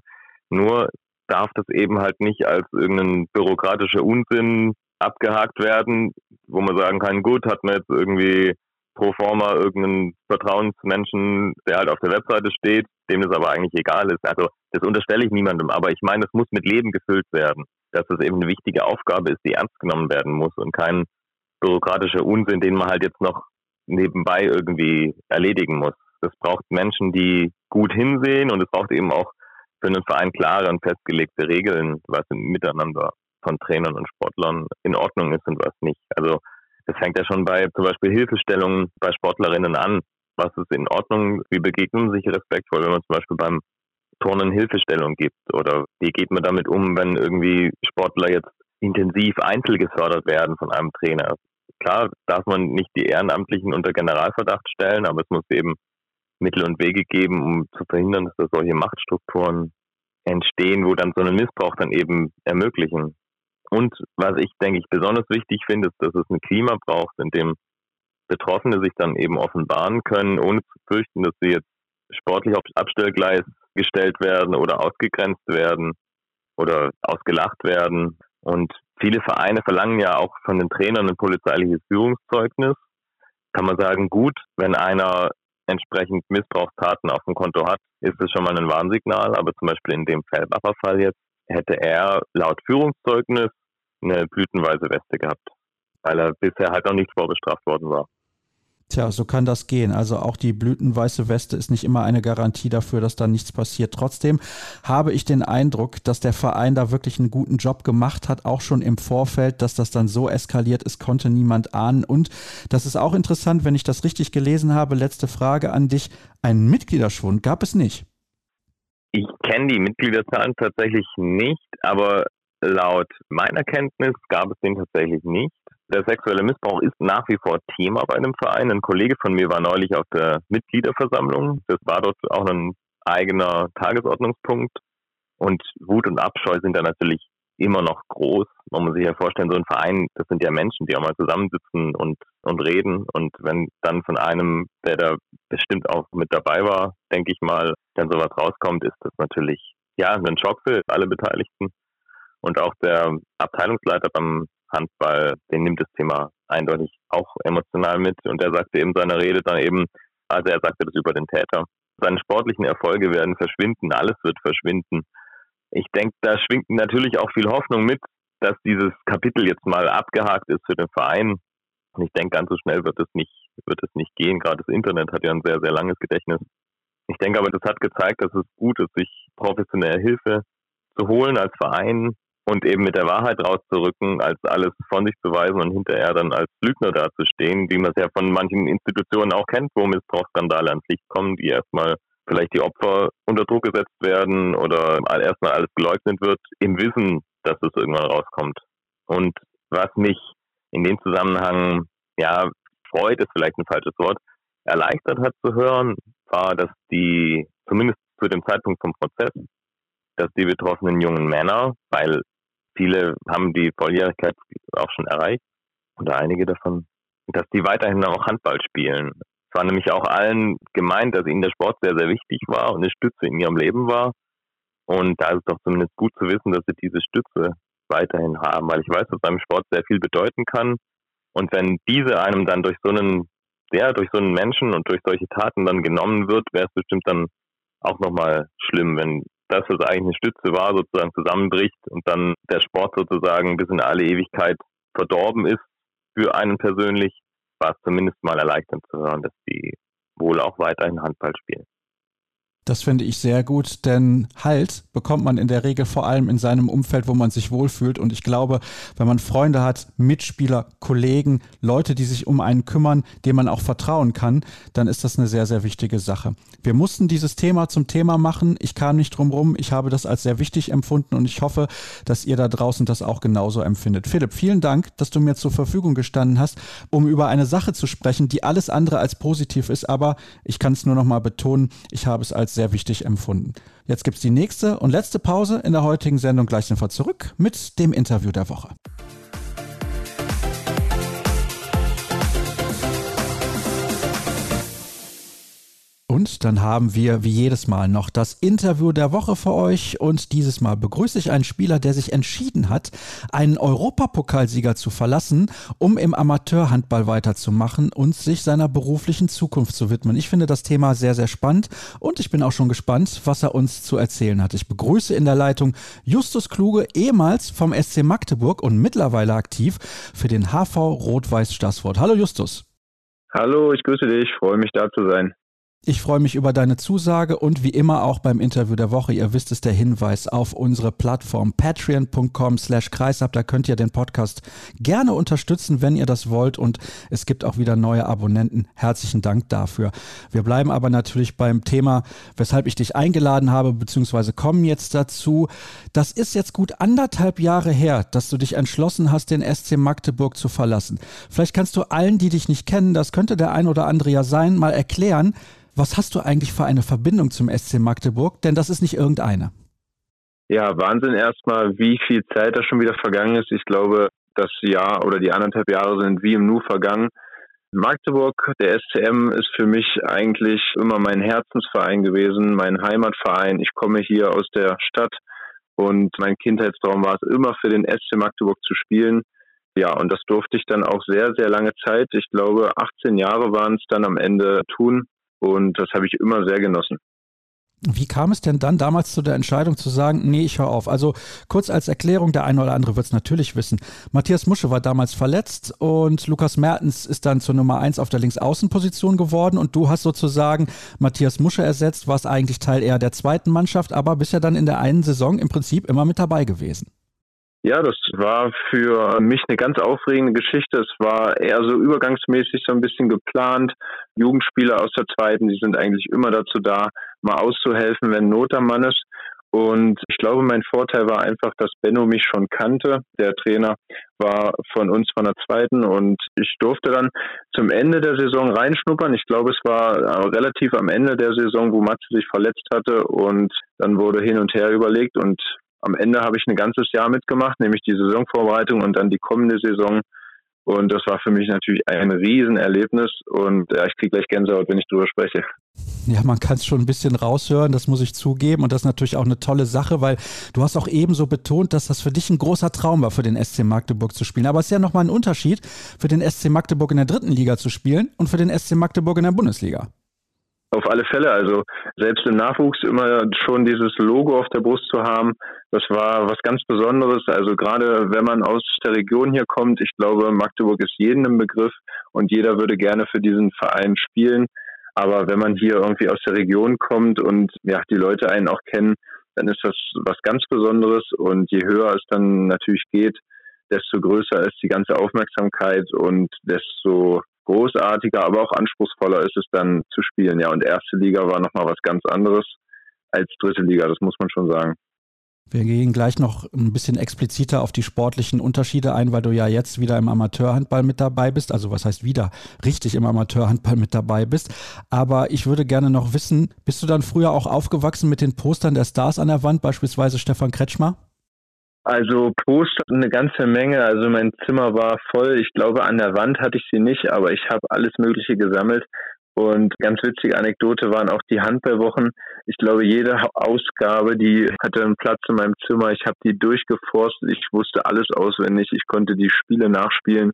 Nur darf das eben halt nicht als irgendein bürokratischer Unsinn abgehakt werden, wo man sagen kann, gut, hat man jetzt irgendwie pro forma irgendeinen Vertrauensmenschen, der halt auf der Webseite steht, dem das aber eigentlich egal ist. Also das unterstelle ich niemandem, aber ich meine, es muss mit Leben gefüllt werden, dass es eben eine wichtige Aufgabe ist, die ernst genommen werden muss und kein bürokratischer Unsinn, den man halt jetzt noch nebenbei irgendwie erledigen muss. Das braucht Menschen, die gut hinsehen und es braucht eben auch für einen Verein klare und festgelegte Regeln, was im Miteinander von Trainern und Sportlern in Ordnung ist und was nicht. Also das fängt ja schon bei zum Beispiel Hilfestellungen bei Sportlerinnen an. Was ist in Ordnung? Wie begegnen sich respektvoll, wenn man zum Beispiel beim Turnen Hilfestellung gibt? Oder wie geht man damit um, wenn irgendwie Sportler jetzt intensiv einzeln gefördert werden von einem Trainer? Klar darf man nicht die Ehrenamtlichen unter Generalverdacht stellen, aber es muss eben Mittel und Wege geben, um zu verhindern, dass da solche Machtstrukturen entstehen, wo dann so einen Missbrauch dann eben ermöglichen. Und was ich, denke ich, besonders wichtig finde, ist, dass es ein Klima braucht, in dem Betroffene sich dann eben offenbaren können, ohne zu fürchten, dass sie jetzt sportlich auf Abstellgleis gestellt werden oder ausgegrenzt werden oder ausgelacht werden. Und viele Vereine verlangen ja auch von den Trainern ein polizeiliches Führungszeugnis. Kann man sagen, gut, wenn einer entsprechend Missbrauchstaten auf dem Konto hat, ist das schon mal ein Warnsignal. Aber zum Beispiel in dem Fellbacher Fall jetzt hätte er laut Führungszeugnis eine blütenweise Weste gehabt, weil er bisher halt noch nicht vorbestraft worden war. Tja, so kann das gehen. Also auch die blütenweiße Weste ist nicht immer eine Garantie dafür, dass da nichts passiert. Trotzdem habe ich den Eindruck, dass der Verein da wirklich einen guten Job gemacht hat, auch schon im Vorfeld, dass das dann so eskaliert ist, konnte niemand ahnen. Und das ist auch interessant, wenn ich das richtig gelesen habe. Letzte Frage an dich. Einen Mitgliederschwund gab es nicht. Ich kenne die Mitgliederzahlen tatsächlich nicht, aber Laut meiner Kenntnis gab es den tatsächlich nicht. Der sexuelle Missbrauch ist nach wie vor Thema bei einem Verein. Ein Kollege von mir war neulich auf der Mitgliederversammlung. Das war dort auch ein eigener Tagesordnungspunkt. Und Wut und Abscheu sind da natürlich immer noch groß. Man muss sich ja vorstellen, so ein Verein, das sind ja Menschen, die auch mal zusammensitzen und, und reden. Und wenn dann von einem, der da bestimmt auch mit dabei war, denke ich mal, dann sowas rauskommt, ist das natürlich ja ein Schock für alle Beteiligten. Und auch der Abteilungsleiter beim Handball, den nimmt das Thema eindeutig auch emotional mit. Und er sagte eben seiner Rede dann eben, also er sagte das über den Täter. Seine sportlichen Erfolge werden verschwinden, alles wird verschwinden. Ich denke, da schwingt natürlich auch viel Hoffnung mit, dass dieses Kapitel jetzt mal abgehakt ist für den Verein. Und ich denke, ganz so schnell wird es nicht, wird es nicht gehen. Gerade das Internet hat ja ein sehr, sehr langes Gedächtnis. Ich denke aber, das hat gezeigt, dass es gut ist, sich professionelle Hilfe zu holen als Verein, und eben mit der Wahrheit rauszurücken, als alles von sich zu weisen und hinterher dann als Lügner dazustehen, wie man es ja von manchen Institutionen auch kennt, wo Missbrauchsskandale ans Licht kommen, die erstmal vielleicht die Opfer unter Druck gesetzt werden oder erstmal alles geleugnet wird, im Wissen, dass es irgendwann rauskommt. Und was mich in dem Zusammenhang, ja, freut, ist vielleicht ein falsches Wort, erleichtert hat zu hören, war, dass die, zumindest zu dem Zeitpunkt vom Prozess, dass die betroffenen jungen Männer, weil Viele haben die Volljährigkeit auch schon erreicht oder einige davon, dass die weiterhin auch Handball spielen. Es war nämlich auch allen gemeint, dass ihnen der Sport sehr, sehr wichtig war und eine Stütze in ihrem Leben war. Und da ist es doch zumindest gut zu wissen, dass sie diese Stütze weiterhin haben, weil ich weiß, dass beim Sport sehr viel bedeuten kann. Und wenn diese einem dann durch so einen, ja, durch so einen Menschen und durch solche Taten dann genommen wird, wäre es bestimmt dann auch nochmal schlimm, wenn dass es eigentlich eine Stütze war, sozusagen zusammenbricht und dann der Sport sozusagen bis in alle Ewigkeit verdorben ist für einen persönlich, war es zumindest mal erleichternd zu hören, dass die wohl auch weiterhin Handball spielen. Das finde ich sehr gut, denn Halt bekommt man in der Regel vor allem in seinem Umfeld, wo man sich wohlfühlt. Und ich glaube, wenn man Freunde hat, Mitspieler, Kollegen, Leute, die sich um einen kümmern, denen man auch vertrauen kann, dann ist das eine sehr, sehr wichtige Sache. Wir mussten dieses Thema zum Thema machen. Ich kam nicht drum rum. Ich habe das als sehr wichtig empfunden und ich hoffe, dass ihr da draußen das auch genauso empfindet. Philipp, vielen Dank, dass du mir zur Verfügung gestanden hast, um über eine Sache zu sprechen, die alles andere als positiv ist. Aber ich kann es nur noch mal betonen, ich habe es als sehr wichtig empfunden. Jetzt gibt es die nächste und letzte Pause in der heutigen Sendung. Gleich sind zurück mit dem Interview der Woche. Und dann haben wir wie jedes Mal noch das Interview der Woche für euch. Und dieses Mal begrüße ich einen Spieler, der sich entschieden hat, einen Europapokalsieger zu verlassen, um im Amateurhandball weiterzumachen und sich seiner beruflichen Zukunft zu widmen. Ich finde das Thema sehr, sehr spannend und ich bin auch schon gespannt, was er uns zu erzählen hat. Ich begrüße in der Leitung Justus Kluge, ehemals vom SC Magdeburg und mittlerweile aktiv für den HV Rot-Weiß Stassfurt. Hallo Justus. Hallo, ich grüße dich, freue mich da zu sein. Ich freue mich über deine Zusage und wie immer auch beim Interview der Woche. Ihr wisst es, der Hinweis auf unsere Plattform patreon.com slash kreisab. Da könnt ihr den Podcast gerne unterstützen, wenn ihr das wollt. Und es gibt auch wieder neue Abonnenten. Herzlichen Dank dafür. Wir bleiben aber natürlich beim Thema, weshalb ich dich eingeladen habe, beziehungsweise kommen jetzt dazu. Das ist jetzt gut anderthalb Jahre her, dass du dich entschlossen hast, den SC Magdeburg zu verlassen. Vielleicht kannst du allen, die dich nicht kennen, das könnte der ein oder andere ja sein, mal erklären, was hast du eigentlich für eine Verbindung zum SC Magdeburg? Denn das ist nicht irgendeine. Ja, Wahnsinn erstmal, wie viel Zeit da schon wieder vergangen ist. Ich glaube, das Jahr oder die anderthalb Jahre sind wie im Nu vergangen. Magdeburg, der SCM, ist für mich eigentlich immer mein Herzensverein gewesen, mein Heimatverein. Ich komme hier aus der Stadt und mein Kindheitstraum war es immer für den SC Magdeburg zu spielen. Ja, und das durfte ich dann auch sehr, sehr lange Zeit, ich glaube 18 Jahre waren es dann am Ende tun. Und das habe ich immer sehr genossen. Wie kam es denn dann damals zu der Entscheidung zu sagen, nee, ich höre auf? Also kurz als Erklärung, der eine oder andere wird es natürlich wissen. Matthias Musche war damals verletzt und Lukas Mertens ist dann zur Nummer eins auf der Linksaußenposition geworden und du hast sozusagen Matthias Musche ersetzt, warst eigentlich Teil eher der zweiten Mannschaft, aber bist ja dann in der einen Saison im Prinzip immer mit dabei gewesen. Ja, das war für mich eine ganz aufregende Geschichte. Es war eher so übergangsmäßig so ein bisschen geplant. Jugendspieler aus der zweiten, die sind eigentlich immer dazu da, mal auszuhelfen, wenn Not am Mann ist. Und ich glaube, mein Vorteil war einfach, dass Benno mich schon kannte. Der Trainer war von uns von der zweiten und ich durfte dann zum Ende der Saison reinschnuppern. Ich glaube, es war relativ am Ende der Saison, wo Matze sich verletzt hatte und dann wurde hin und her überlegt und am Ende habe ich ein ganzes Jahr mitgemacht, nämlich die Saisonvorbereitung und dann die kommende Saison. Und das war für mich natürlich ein Riesenerlebnis und ja, ich kriege gleich Gänsehaut, wenn ich drüber spreche. Ja, man kann es schon ein bisschen raushören, das muss ich zugeben. Und das ist natürlich auch eine tolle Sache, weil du hast auch ebenso betont, dass das für dich ein großer Traum war, für den SC Magdeburg zu spielen. Aber es ist ja nochmal ein Unterschied, für den SC Magdeburg in der dritten Liga zu spielen und für den SC Magdeburg in der Bundesliga. Auf alle Fälle. Also selbst im Nachwuchs immer schon dieses Logo auf der Brust zu haben, das war was ganz Besonderes. Also gerade wenn man aus der Region hier kommt, ich glaube, Magdeburg ist jedem im Begriff und jeder würde gerne für diesen Verein spielen. Aber wenn man hier irgendwie aus der Region kommt und ja, die Leute einen auch kennen, dann ist das was ganz Besonderes. Und je höher es dann natürlich geht, desto größer ist die ganze Aufmerksamkeit und desto großartiger, aber auch anspruchsvoller ist es dann zu spielen. Ja, und erste Liga war nochmal was ganz anderes als dritte Liga, das muss man schon sagen. Wir gehen gleich noch ein bisschen expliziter auf die sportlichen Unterschiede ein, weil du ja jetzt wieder im Amateurhandball mit dabei bist. Also was heißt wieder richtig im Amateurhandball mit dabei bist. Aber ich würde gerne noch wissen, bist du dann früher auch aufgewachsen mit den Postern der Stars an der Wand, beispielsweise Stefan Kretschmer? Also Poster eine ganze Menge. Also mein Zimmer war voll. Ich glaube, an der Wand hatte ich sie nicht, aber ich habe alles Mögliche gesammelt. Und ganz witzige Anekdote waren auch die Handballwochen. Ich glaube, jede Ausgabe, die hatte einen Platz in meinem Zimmer. Ich habe die durchgeforstet. Ich wusste alles auswendig. Ich konnte die Spiele nachspielen.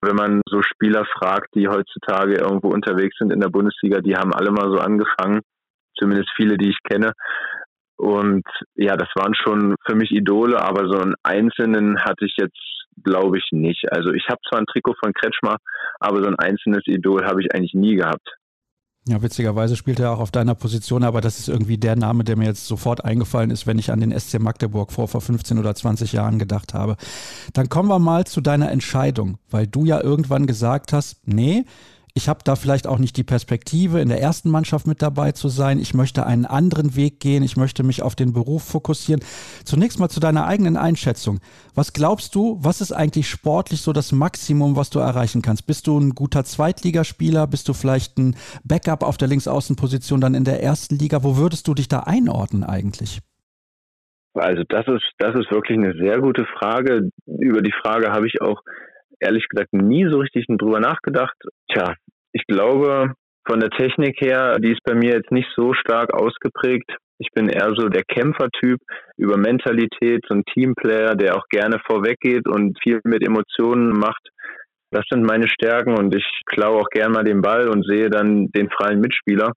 Wenn man so Spieler fragt, die heutzutage irgendwo unterwegs sind in der Bundesliga, die haben alle mal so angefangen. Zumindest viele, die ich kenne. Und ja, das waren schon für mich Idole, aber so einen einzelnen hatte ich jetzt, glaube ich, nicht. Also ich habe zwar ein Trikot von Kretschmer, aber so ein einzelnes Idol habe ich eigentlich nie gehabt. Ja, witzigerweise spielt er auch auf deiner Position, aber das ist irgendwie der Name, der mir jetzt sofort eingefallen ist, wenn ich an den SC Magdeburg vor, vor 15 oder 20 Jahren gedacht habe. Dann kommen wir mal zu deiner Entscheidung, weil du ja irgendwann gesagt hast, nee, ich habe da vielleicht auch nicht die Perspektive, in der ersten Mannschaft mit dabei zu sein. Ich möchte einen anderen Weg gehen. Ich möchte mich auf den Beruf fokussieren. Zunächst mal zu deiner eigenen Einschätzung. Was glaubst du, was ist eigentlich sportlich so das Maximum, was du erreichen kannst? Bist du ein guter Zweitligaspieler? Bist du vielleicht ein Backup auf der Linksaußenposition dann in der ersten Liga? Wo würdest du dich da einordnen eigentlich? Also das ist, das ist wirklich eine sehr gute Frage. Über die Frage habe ich auch ehrlich gesagt nie so richtig drüber nachgedacht. Tja, ich glaube, von der Technik her, die ist bei mir jetzt nicht so stark ausgeprägt. Ich bin eher so der Kämpfertyp über Mentalität, so ein Teamplayer, der auch gerne vorweggeht und viel mit Emotionen macht. Das sind meine Stärken und ich klaue auch gern mal den Ball und sehe dann den freien Mitspieler.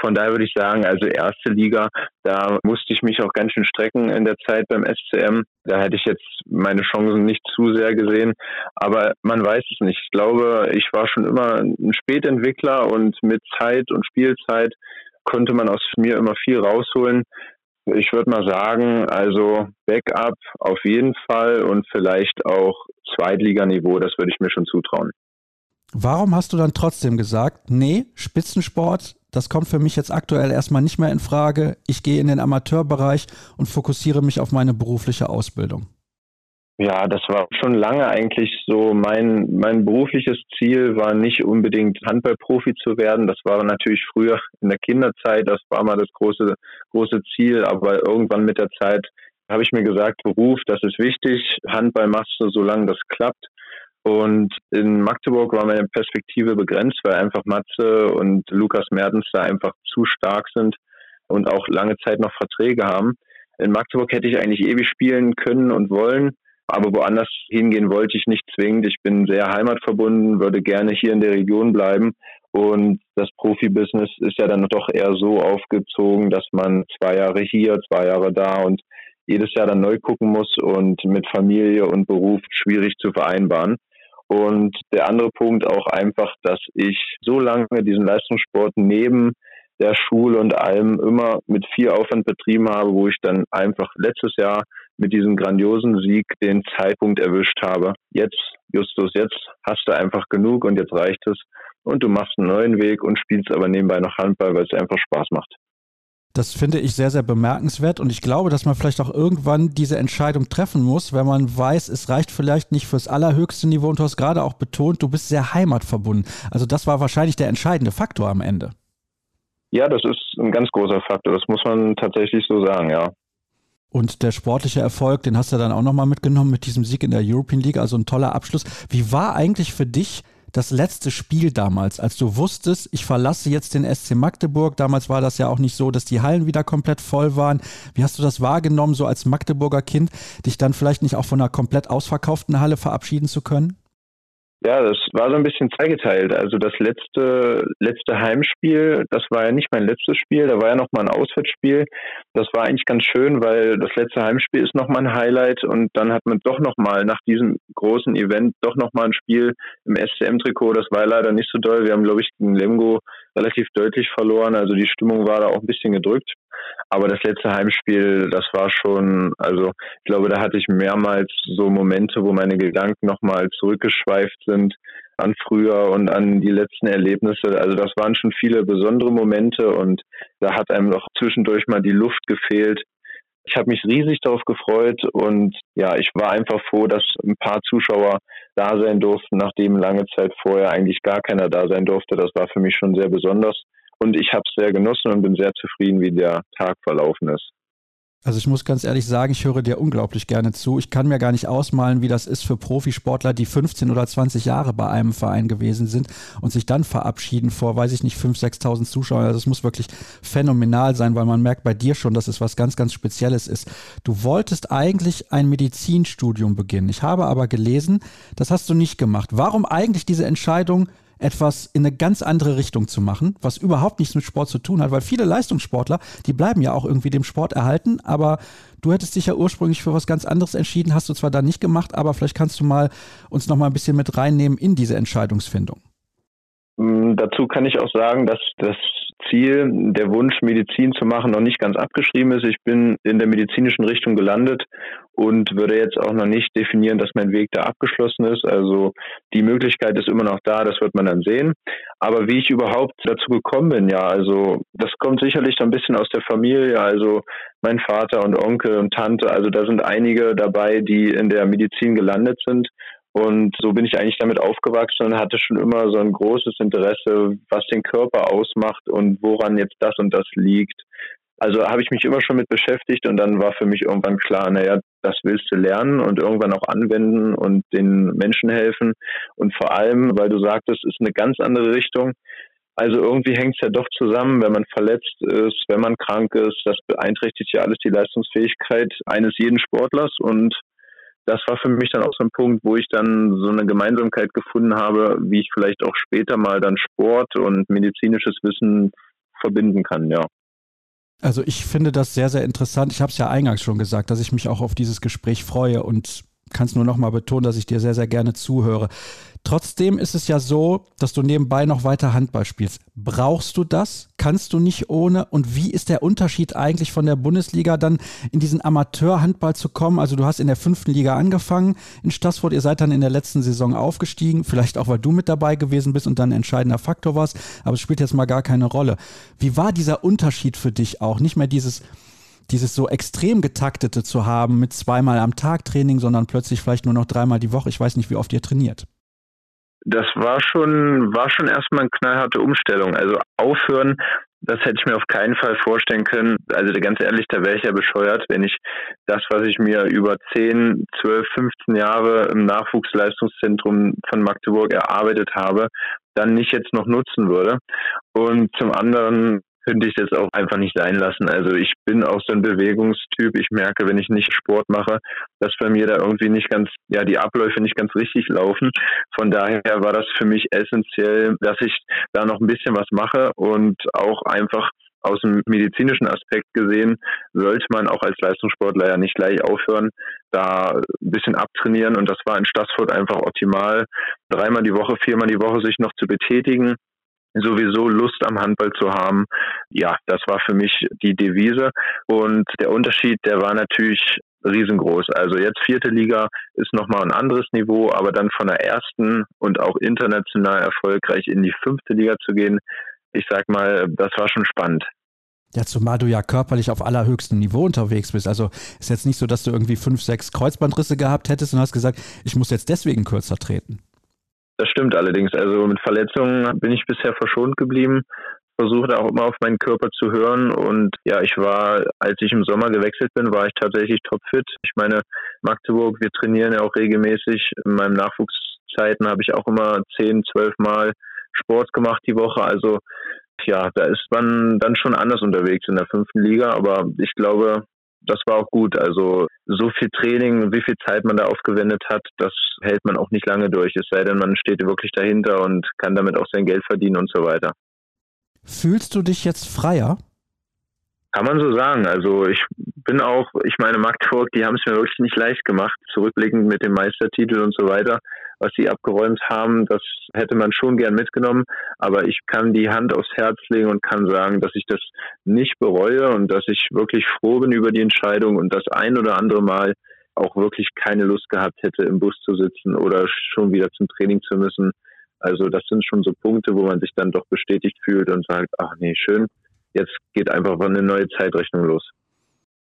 Von daher würde ich sagen, also erste Liga, da musste ich mich auch ganz schön strecken in der Zeit beim SCM. Da hätte ich jetzt meine Chancen nicht zu sehr gesehen. Aber man weiß es nicht. Ich glaube, ich war schon immer ein Spätentwickler und mit Zeit und Spielzeit konnte man aus mir immer viel rausholen. Ich würde mal sagen, also Backup auf jeden Fall und vielleicht auch Zweitliganiveau, das würde ich mir schon zutrauen. Warum hast du dann trotzdem gesagt, nee, Spitzensport, das kommt für mich jetzt aktuell erstmal nicht mehr in Frage. Ich gehe in den Amateurbereich und fokussiere mich auf meine berufliche Ausbildung. Ja, das war schon lange eigentlich so. Mein, mein berufliches Ziel war nicht unbedingt Handballprofi zu werden. Das war natürlich früher in der Kinderzeit, das war mal das große, große Ziel. Aber irgendwann mit der Zeit habe ich mir gesagt, Beruf, das ist wichtig. Handball machst du, solange das klappt. Und in Magdeburg war meine Perspektive begrenzt, weil einfach Matze und Lukas Mertens da einfach zu stark sind und auch lange Zeit noch Verträge haben. In Magdeburg hätte ich eigentlich ewig spielen können und wollen, aber woanders hingehen wollte ich nicht zwingend. Ich bin sehr heimatverbunden, würde gerne hier in der Region bleiben. Und das Profibusiness ist ja dann doch eher so aufgezogen, dass man zwei Jahre hier, zwei Jahre da und jedes Jahr dann neu gucken muss und mit Familie und Beruf schwierig zu vereinbaren. Und der andere Punkt auch einfach, dass ich so lange diesen Leistungssport neben der Schule und allem immer mit viel Aufwand betrieben habe, wo ich dann einfach letztes Jahr mit diesem grandiosen Sieg den Zeitpunkt erwischt habe. Jetzt, Justus, jetzt hast du einfach genug und jetzt reicht es. Und du machst einen neuen Weg und spielst aber nebenbei noch Handball, weil es einfach Spaß macht. Das finde ich sehr, sehr bemerkenswert und ich glaube, dass man vielleicht auch irgendwann diese Entscheidung treffen muss, wenn man weiß, es reicht vielleicht nicht fürs allerhöchste Niveau und du hast gerade auch betont, du bist sehr heimatverbunden. Also das war wahrscheinlich der entscheidende Faktor am Ende. Ja, das ist ein ganz großer Faktor, das muss man tatsächlich so sagen, ja. Und der sportliche Erfolg, den hast du dann auch nochmal mitgenommen mit diesem Sieg in der European League, also ein toller Abschluss. Wie war eigentlich für dich das letzte Spiel damals, als du wusstest, ich verlasse jetzt den SC Magdeburg? Damals war das ja auch nicht so, dass die Hallen wieder komplett voll waren. Wie hast du das wahrgenommen, so als Magdeburger Kind, dich dann vielleicht nicht auch von einer komplett ausverkauften Halle verabschieden zu können? Ja, das war so ein bisschen zweigeteilt. Also das letzte, letzte Heimspiel, das war ja nicht mein letztes Spiel, da war ja nochmal ein Auswärtsspiel. Das war eigentlich ganz schön, weil das letzte Heimspiel ist nochmal ein Highlight und dann hat man doch nochmal nach diesem großen Event doch nochmal ein Spiel im SCM-Trikot. Das war leider nicht so doll. Wir haben, glaube ich, gegen Lemgo relativ deutlich verloren. Also die Stimmung war da auch ein bisschen gedrückt. Aber das letzte Heimspiel, das war schon, also ich glaube, da hatte ich mehrmals so Momente, wo meine Gedanken nochmal zurückgeschweift sind an früher und an die letzten Erlebnisse. Also das waren schon viele besondere Momente und da hat einem noch zwischendurch mal die Luft gefehlt. Ich habe mich riesig darauf gefreut und ja, ich war einfach froh, dass ein paar Zuschauer da sein durften, nachdem lange Zeit vorher eigentlich gar keiner da sein durfte. Das war für mich schon sehr besonders. Und ich habe es sehr genossen und bin sehr zufrieden, wie der Tag verlaufen ist. Also ich muss ganz ehrlich sagen, ich höre dir unglaublich gerne zu. Ich kann mir gar nicht ausmalen, wie das ist für Profisportler, die 15 oder 20 Jahre bei einem Verein gewesen sind und sich dann verabschieden vor, weiß ich nicht, 5.000, 6.000 Zuschauern. Also es muss wirklich phänomenal sein, weil man merkt bei dir schon, dass es was ganz, ganz Spezielles ist. Du wolltest eigentlich ein Medizinstudium beginnen. Ich habe aber gelesen, das hast du nicht gemacht. Warum eigentlich diese Entscheidung, etwas in eine ganz andere Richtung zu machen, was überhaupt nichts mit Sport zu tun hat, weil viele Leistungssportler, die bleiben ja auch irgendwie dem Sport erhalten, aber du hättest dich ja ursprünglich für was ganz anderes entschieden, hast du zwar dann nicht gemacht, aber vielleicht kannst du mal uns noch mal ein bisschen mit reinnehmen in diese Entscheidungsfindung. Mm, dazu kann ich auch sagen, dass das Ziel, der Wunsch, Medizin zu machen, noch nicht ganz abgeschrieben ist. Ich bin in der medizinischen Richtung gelandet und würde jetzt auch noch nicht definieren, dass mein Weg da abgeschlossen ist. Also die Möglichkeit ist immer noch da, das wird man dann sehen. Aber wie ich überhaupt dazu gekommen bin, ja, also das kommt sicherlich so ein bisschen aus der Familie. Also mein Vater und Onkel und Tante, also da sind einige dabei, die in der Medizin gelandet sind. Und so bin ich eigentlich damit aufgewachsen und hatte schon immer so ein großes Interesse, was den Körper ausmacht und woran jetzt das und das liegt. Also habe ich mich immer schon mit beschäftigt und dann war für mich irgendwann klar, naja, das willst du lernen und irgendwann auch anwenden und den Menschen helfen. Und vor allem, weil du sagtest, ist eine ganz andere Richtung. Also irgendwie hängt es ja doch zusammen, wenn man verletzt ist, wenn man krank ist. Das beeinträchtigt ja alles die Leistungsfähigkeit eines jeden Sportlers und das war für mich dann auch so ein Punkt, wo ich dann so eine Gemeinsamkeit gefunden habe, wie ich vielleicht auch später mal dann Sport und medizinisches Wissen verbinden kann, ja. Also ich finde das sehr, sehr interessant. Ich habe es ja eingangs schon gesagt, dass ich mich auch auf dieses Gespräch freue und kann es nur noch mal betonen, dass ich dir sehr, sehr gerne zuhöre. Trotzdem ist es ja so, dass du nebenbei noch weiter Handball spielst. Brauchst du das? Kannst du nicht ohne? Und wie ist der Unterschied eigentlich von der Bundesliga dann in diesen Amateurhandball zu kommen? Also du hast in der fünften Liga angefangen in Stassfurt, ihr seid dann in der letzten Saison aufgestiegen, vielleicht auch, weil du mit dabei gewesen bist und dann ein entscheidender Faktor warst, aber es spielt jetzt mal gar keine Rolle. Wie war dieser Unterschied für dich auch? Nicht mehr dieses dieses so extrem getaktete zu haben mit zweimal am Tag Training, sondern plötzlich vielleicht nur noch dreimal die Woche. Ich weiß nicht, wie oft ihr trainiert das war schon, war schon erstmal eine knallharte Umstellung. Also aufhören, das hätte ich mir auf keinen Fall vorstellen können. Also ganz ehrlich, da wäre ich ja bescheuert, wenn ich das, was ich mir über 10, 12, 15 Jahre im Nachwuchsleistungszentrum von Magdeburg erarbeitet habe, dann nicht jetzt noch nutzen würde. Und zum anderen könnte ich das auch einfach nicht sein lassen. Also ich bin auch so ein Bewegungstyp. Ich merke, wenn ich nicht Sport mache, dass bei mir da irgendwie nicht ganz, ja, die Abläufe nicht ganz richtig laufen. Von daher war das für mich essentiell, dass ich da noch ein bisschen was mache und auch einfach aus dem medizinischen Aspekt gesehen, sollte man auch als Leistungssportler ja nicht gleich aufhören, da ein bisschen abtrainieren. Und das war in Stassfurt einfach optimal, dreimal die Woche, viermal die Woche sich noch zu betätigen sowieso Lust am Handball zu haben. Ja, das war für mich die Devise. Und der Unterschied, der war natürlich riesengroß. Also jetzt vierte Liga ist nochmal ein anderes Niveau, aber dann von der ersten und auch international erfolgreich in die fünfte Liga zu gehen, ich sag mal, das war schon spannend. Ja, zumal du ja körperlich auf allerhöchstem Niveau unterwegs bist. Also ist jetzt nicht so, dass du irgendwie fünf, sechs Kreuzbandrisse gehabt hättest und hast gesagt, ich muss jetzt deswegen kürzer treten. Das stimmt allerdings. Also mit Verletzungen bin ich bisher verschont geblieben. Versuche auch immer auf meinen Körper zu hören. Und ja, ich war, als ich im Sommer gewechselt bin, war ich tatsächlich topfit. Ich meine, Magdeburg, wir trainieren ja auch regelmäßig. In meinen Nachwuchszeiten habe ich auch immer zehn, zwölf Mal Sport gemacht die Woche. Also ja, da ist man dann schon anders unterwegs in der fünften Liga. Aber ich glaube, das war auch gut. Also so viel Training, wie viel Zeit man da aufgewendet hat, das hält man auch nicht lange durch. Es sei denn, man steht wirklich dahinter und kann damit auch sein Geld verdienen und so weiter. Fühlst du dich jetzt freier? Kann man so sagen. Also ich bin auch, ich meine, Magdeburg, die haben es mir wirklich nicht leicht gemacht, zurückblickend mit dem Meistertitel und so weiter was sie abgeräumt haben, das hätte man schon gern mitgenommen. Aber ich kann die Hand aufs Herz legen und kann sagen, dass ich das nicht bereue und dass ich wirklich froh bin über die Entscheidung und das ein oder andere Mal auch wirklich keine Lust gehabt hätte, im Bus zu sitzen oder schon wieder zum Training zu müssen. Also das sind schon so Punkte, wo man sich dann doch bestätigt fühlt und sagt, ach nee, schön, jetzt geht einfach eine neue Zeitrechnung los.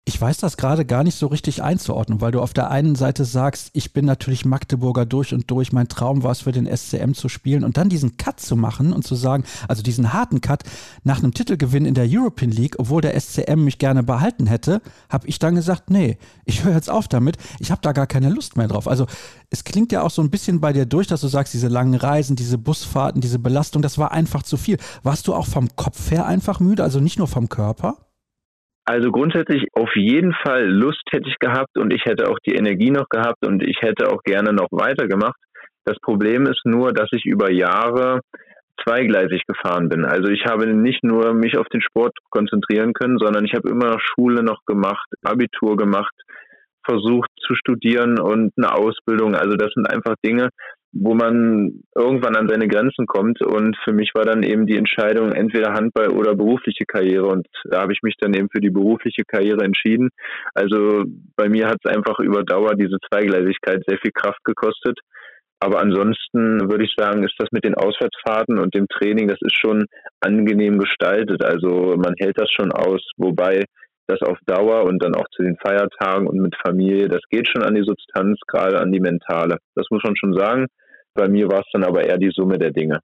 Ich weiß das gerade gar nicht so richtig einzuordnen, weil du auf der einen Seite sagst, ich bin natürlich Magdeburger durch und durch, mein Traum war es für den SCM zu spielen und dann diesen Cut zu machen und zu sagen, also diesen harten Cut nach einem Titelgewinn in der European League, obwohl der SCM mich gerne behalten hätte, habe ich dann gesagt, nee, ich höre jetzt auf damit, ich habe da gar keine Lust mehr drauf. Also es klingt ja auch so ein bisschen bei dir durch, dass du sagst, diese langen Reisen, diese Busfahrten, diese Belastung, das war einfach zu viel. Warst du auch vom Kopf her einfach müde, also nicht nur vom Körper? Also grundsätzlich auf jeden Fall Lust hätte ich gehabt und ich hätte auch die Energie noch gehabt und ich hätte auch gerne noch weitergemacht. Das Problem ist nur, dass ich über Jahre zweigleisig gefahren bin. Also ich habe nicht nur mich auf den Sport konzentrieren können, sondern ich habe immer Schule noch gemacht, Abitur gemacht, versucht zu studieren und eine Ausbildung. Also das sind einfach Dinge, wo man irgendwann an seine Grenzen kommt. Und für mich war dann eben die Entscheidung entweder Handball oder berufliche Karriere. Und da habe ich mich dann eben für die berufliche Karriere entschieden. Also bei mir hat es einfach über Dauer diese Zweigleisigkeit sehr viel Kraft gekostet. Aber ansonsten würde ich sagen, ist das mit den Auswärtsfahrten und dem Training, das ist schon angenehm gestaltet. Also man hält das schon aus, wobei das auf Dauer und dann auch zu den Feiertagen und mit Familie, das geht schon an die Substanz, gerade an die mentale. Das muss man schon sagen. Bei mir war es dann aber eher die Summe der Dinge.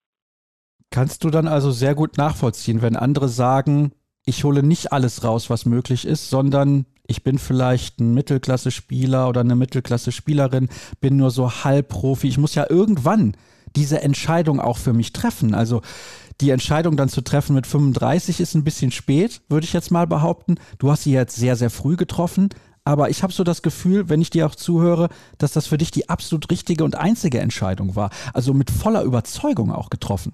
Kannst du dann also sehr gut nachvollziehen, wenn andere sagen, ich hole nicht alles raus, was möglich ist, sondern ich bin vielleicht ein Mittelklasse-Spieler oder eine Mittelklasse-Spielerin, bin nur so Halbprofi. Ich muss ja irgendwann diese Entscheidung auch für mich treffen. Also die Entscheidung dann zu treffen mit 35 ist ein bisschen spät, würde ich jetzt mal behaupten. Du hast sie jetzt sehr, sehr früh getroffen. Aber ich habe so das Gefühl, wenn ich dir auch zuhöre, dass das für dich die absolut richtige und einzige Entscheidung war. Also mit voller Überzeugung auch getroffen.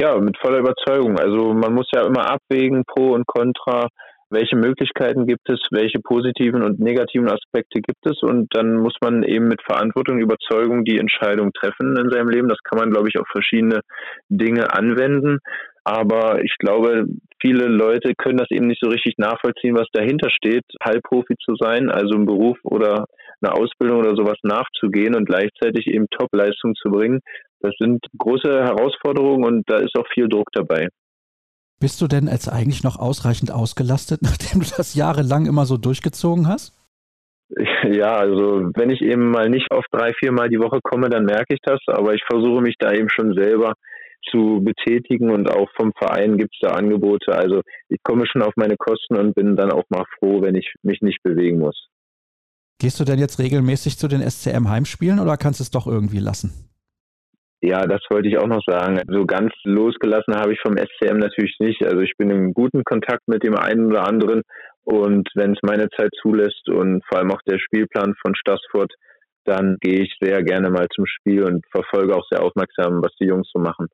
Ja, mit voller Überzeugung. Also man muss ja immer abwägen, Pro und Contra welche Möglichkeiten gibt es, welche positiven und negativen Aspekte gibt es und dann muss man eben mit Verantwortung, Überzeugung die Entscheidung treffen in seinem Leben. Das kann man, glaube ich, auf verschiedene Dinge anwenden. Aber ich glaube, viele Leute können das eben nicht so richtig nachvollziehen, was dahinter steht, Halbprofi zu sein, also einen Beruf oder eine Ausbildung oder sowas nachzugehen und gleichzeitig eben Top-Leistung zu bringen. Das sind große Herausforderungen und da ist auch viel Druck dabei. Bist du denn jetzt eigentlich noch ausreichend ausgelastet, *laughs* nachdem du das jahrelang immer so durchgezogen hast? *laughs* Ja, also wenn ich eben mal nicht auf drei, vier Mal die Woche komme, dann merke ich das, aber ich versuche mich da eben schon selber zu betätigen und auch vom Verein gibt es da Angebote. Also ich komme schon auf meine Kosten und bin dann auch mal froh, wenn ich mich nicht bewegen muss. Gehst du denn jetzt regelmäßig zu den SCM Heimspielen oder kannst du es doch irgendwie lassen? Ja, das wollte ich auch noch sagen. So ganz losgelassen habe ich vom SCM natürlich nicht. Also ich bin in guten Kontakt mit dem einen oder anderen und wenn es meine Zeit zulässt und vor allem auch der Spielplan von Stassfurt, dann gehe ich sehr gerne mal zum Spiel und verfolge auch sehr aufmerksam, was die Jungs so machen.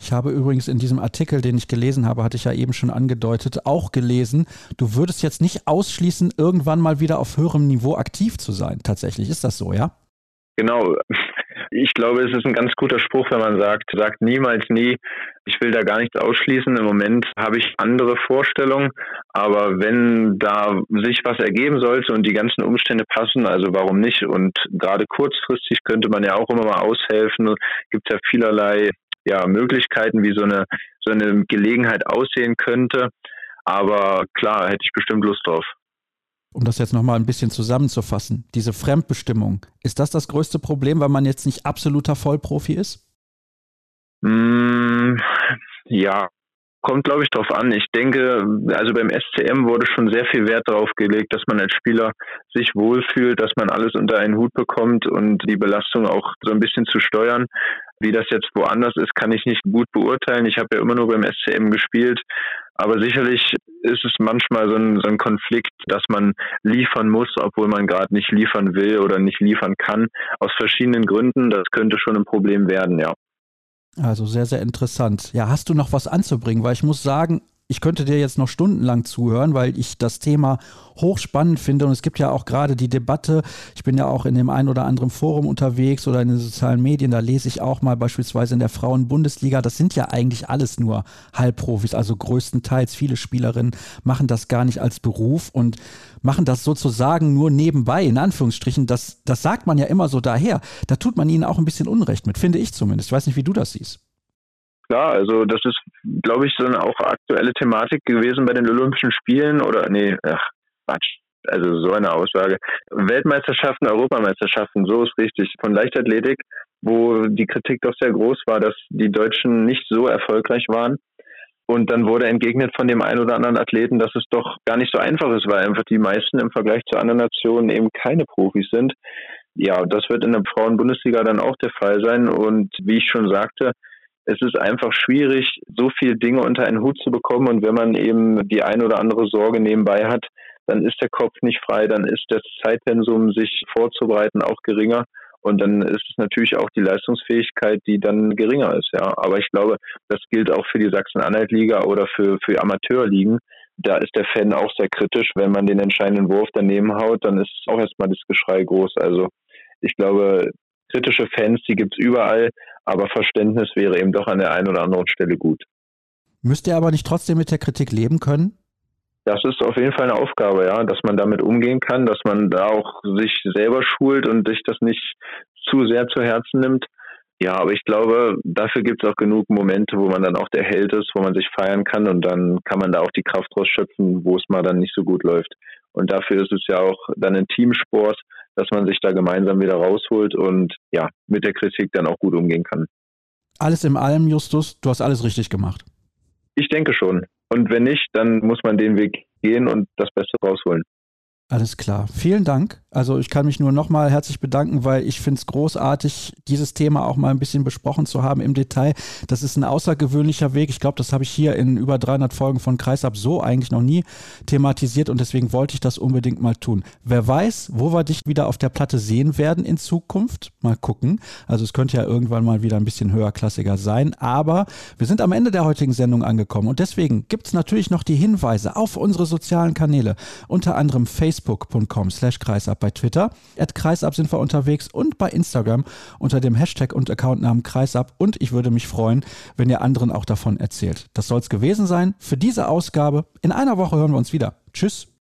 Ich habe übrigens in diesem Artikel, den ich gelesen habe, hatte ich ja eben schon angedeutet, auch gelesen, du würdest jetzt nicht ausschließen, irgendwann mal wieder auf höherem Niveau aktiv zu sein. Tatsächlich ist das so, ja? Genau. Ich glaube, es ist ein ganz guter Spruch, wenn man sagt, sagt niemals nie. Ich will da gar nichts ausschließen. Im Moment habe ich andere Vorstellungen. Aber wenn da sich was ergeben sollte und die ganzen Umstände passen, also warum nicht? Und gerade kurzfristig könnte man ja auch immer mal aushelfen. Gibt ja vielerlei ja, Möglichkeiten, wie so eine, so eine Gelegenheit aussehen könnte. Aber klar, hätte ich bestimmt Lust drauf um das jetzt nochmal ein bisschen zusammenzufassen, diese Fremdbestimmung, ist das das größte Problem, weil man jetzt nicht absoluter Vollprofi ist? Mm, ja, kommt, glaube ich, drauf an. Ich denke, also beim SCM wurde schon sehr viel Wert darauf gelegt, dass man als Spieler sich wohlfühlt, dass man alles unter einen Hut bekommt und die Belastung auch so ein bisschen zu steuern. Wie das jetzt woanders ist, kann ich nicht gut beurteilen. Ich habe ja immer nur beim SCM gespielt. Aber sicherlich ist es manchmal so ein, so ein Konflikt, dass man liefern muss, obwohl man gerade nicht liefern will oder nicht liefern kann. Aus verschiedenen Gründen. Das könnte schon ein Problem werden, ja. Also sehr, sehr interessant. Ja, hast du noch was anzubringen? Weil ich muss sagen, ich könnte dir jetzt noch stundenlang zuhören, weil ich das Thema hochspannend finde. Und es gibt ja auch gerade die Debatte, ich bin ja auch in dem einen oder anderen Forum unterwegs oder in den sozialen Medien, da lese ich auch mal beispielsweise in der Frauen-Bundesliga, das sind ja eigentlich alles nur Halbprofis, also größtenteils viele Spielerinnen machen das gar nicht als Beruf und machen das sozusagen nur nebenbei, in Anführungsstrichen. Das, das sagt man ja immer so daher. Da tut man ihnen auch ein bisschen Unrecht mit, finde ich zumindest. Ich weiß nicht, wie du das siehst. Klar, also das ist, glaube ich, so eine auch aktuelle Thematik gewesen bei den Olympischen Spielen oder nee, ach, Quatsch. Also so eine Aussage. Weltmeisterschaften, Europameisterschaften, so ist richtig. Von Leichtathletik, wo die Kritik doch sehr groß war, dass die Deutschen nicht so erfolgreich waren. Und dann wurde entgegnet von dem einen oder anderen Athleten, dass es doch gar nicht so einfach ist, weil einfach die meisten im Vergleich zu anderen Nationen eben keine Profis sind. Ja, das wird in der Frauen-Bundesliga dann auch der Fall sein. Und wie ich schon sagte, es ist einfach schwierig, so viele Dinge unter einen Hut zu bekommen. Und wenn man eben die ein oder andere Sorge nebenbei hat, dann ist der Kopf nicht frei, dann ist das Zeitpensum, sich vorzubereiten, auch geringer. Und dann ist es natürlich auch die Leistungsfähigkeit, die dann geringer ist, ja. Aber ich glaube, das gilt auch für die Sachsen-Anhalt-Liga oder für, für Amateurligen. Da ist der Fan auch sehr kritisch. Wenn man den entscheidenden Wurf daneben haut, dann ist auch erstmal das Geschrei groß. Also ich glaube, kritische Fans, die gibt es überall, aber Verständnis wäre eben doch an der einen oder anderen Stelle gut. Müsst ihr aber nicht trotzdem mit der Kritik leben können? Das ist auf jeden Fall eine Aufgabe, ja, dass man damit umgehen kann, dass man da auch sich selber schult und sich das nicht zu sehr zu Herzen nimmt. Ja, aber ich glaube, dafür gibt es auch genug Momente, wo man dann auch der Held ist, wo man sich feiern kann und dann kann man da auch die Kraft rausschöpfen, wo es mal dann nicht so gut läuft. Und dafür ist es ja auch dann ein Teamsport, dass man sich da gemeinsam wieder rausholt und ja, mit der Kritik dann auch gut umgehen kann. Alles im allem, Justus, du hast alles richtig gemacht. Ich denke schon. Und wenn nicht, dann muss man den Weg gehen und das Beste rausholen. Alles klar. Vielen Dank. Also ich kann mich nur nochmal herzlich bedanken, weil ich finde es großartig, dieses Thema auch mal ein bisschen besprochen zu haben im Detail. Das ist ein außergewöhnlicher Weg. Ich glaube, das habe ich hier in über 300 Folgen von Kreisab so eigentlich noch nie thematisiert und deswegen wollte ich das unbedingt mal tun. Wer weiß, wo wir dich wieder auf der Platte sehen werden in Zukunft. Mal gucken. Also es könnte ja irgendwann mal wieder ein bisschen höherklassiger sein. Aber wir sind am Ende der heutigen Sendung angekommen und deswegen gibt es natürlich noch die Hinweise auf unsere sozialen Kanäle. Unter anderem Facebook facebook.com slash kreisab, bei Twitter at kreisab sind wir unterwegs und bei Instagram unter dem Hashtag und Accountnamen kreisab und ich würde mich freuen, wenn ihr anderen auch davon erzählt. Das soll es gewesen sein für diese Ausgabe. In einer Woche hören wir uns wieder. Tschüss.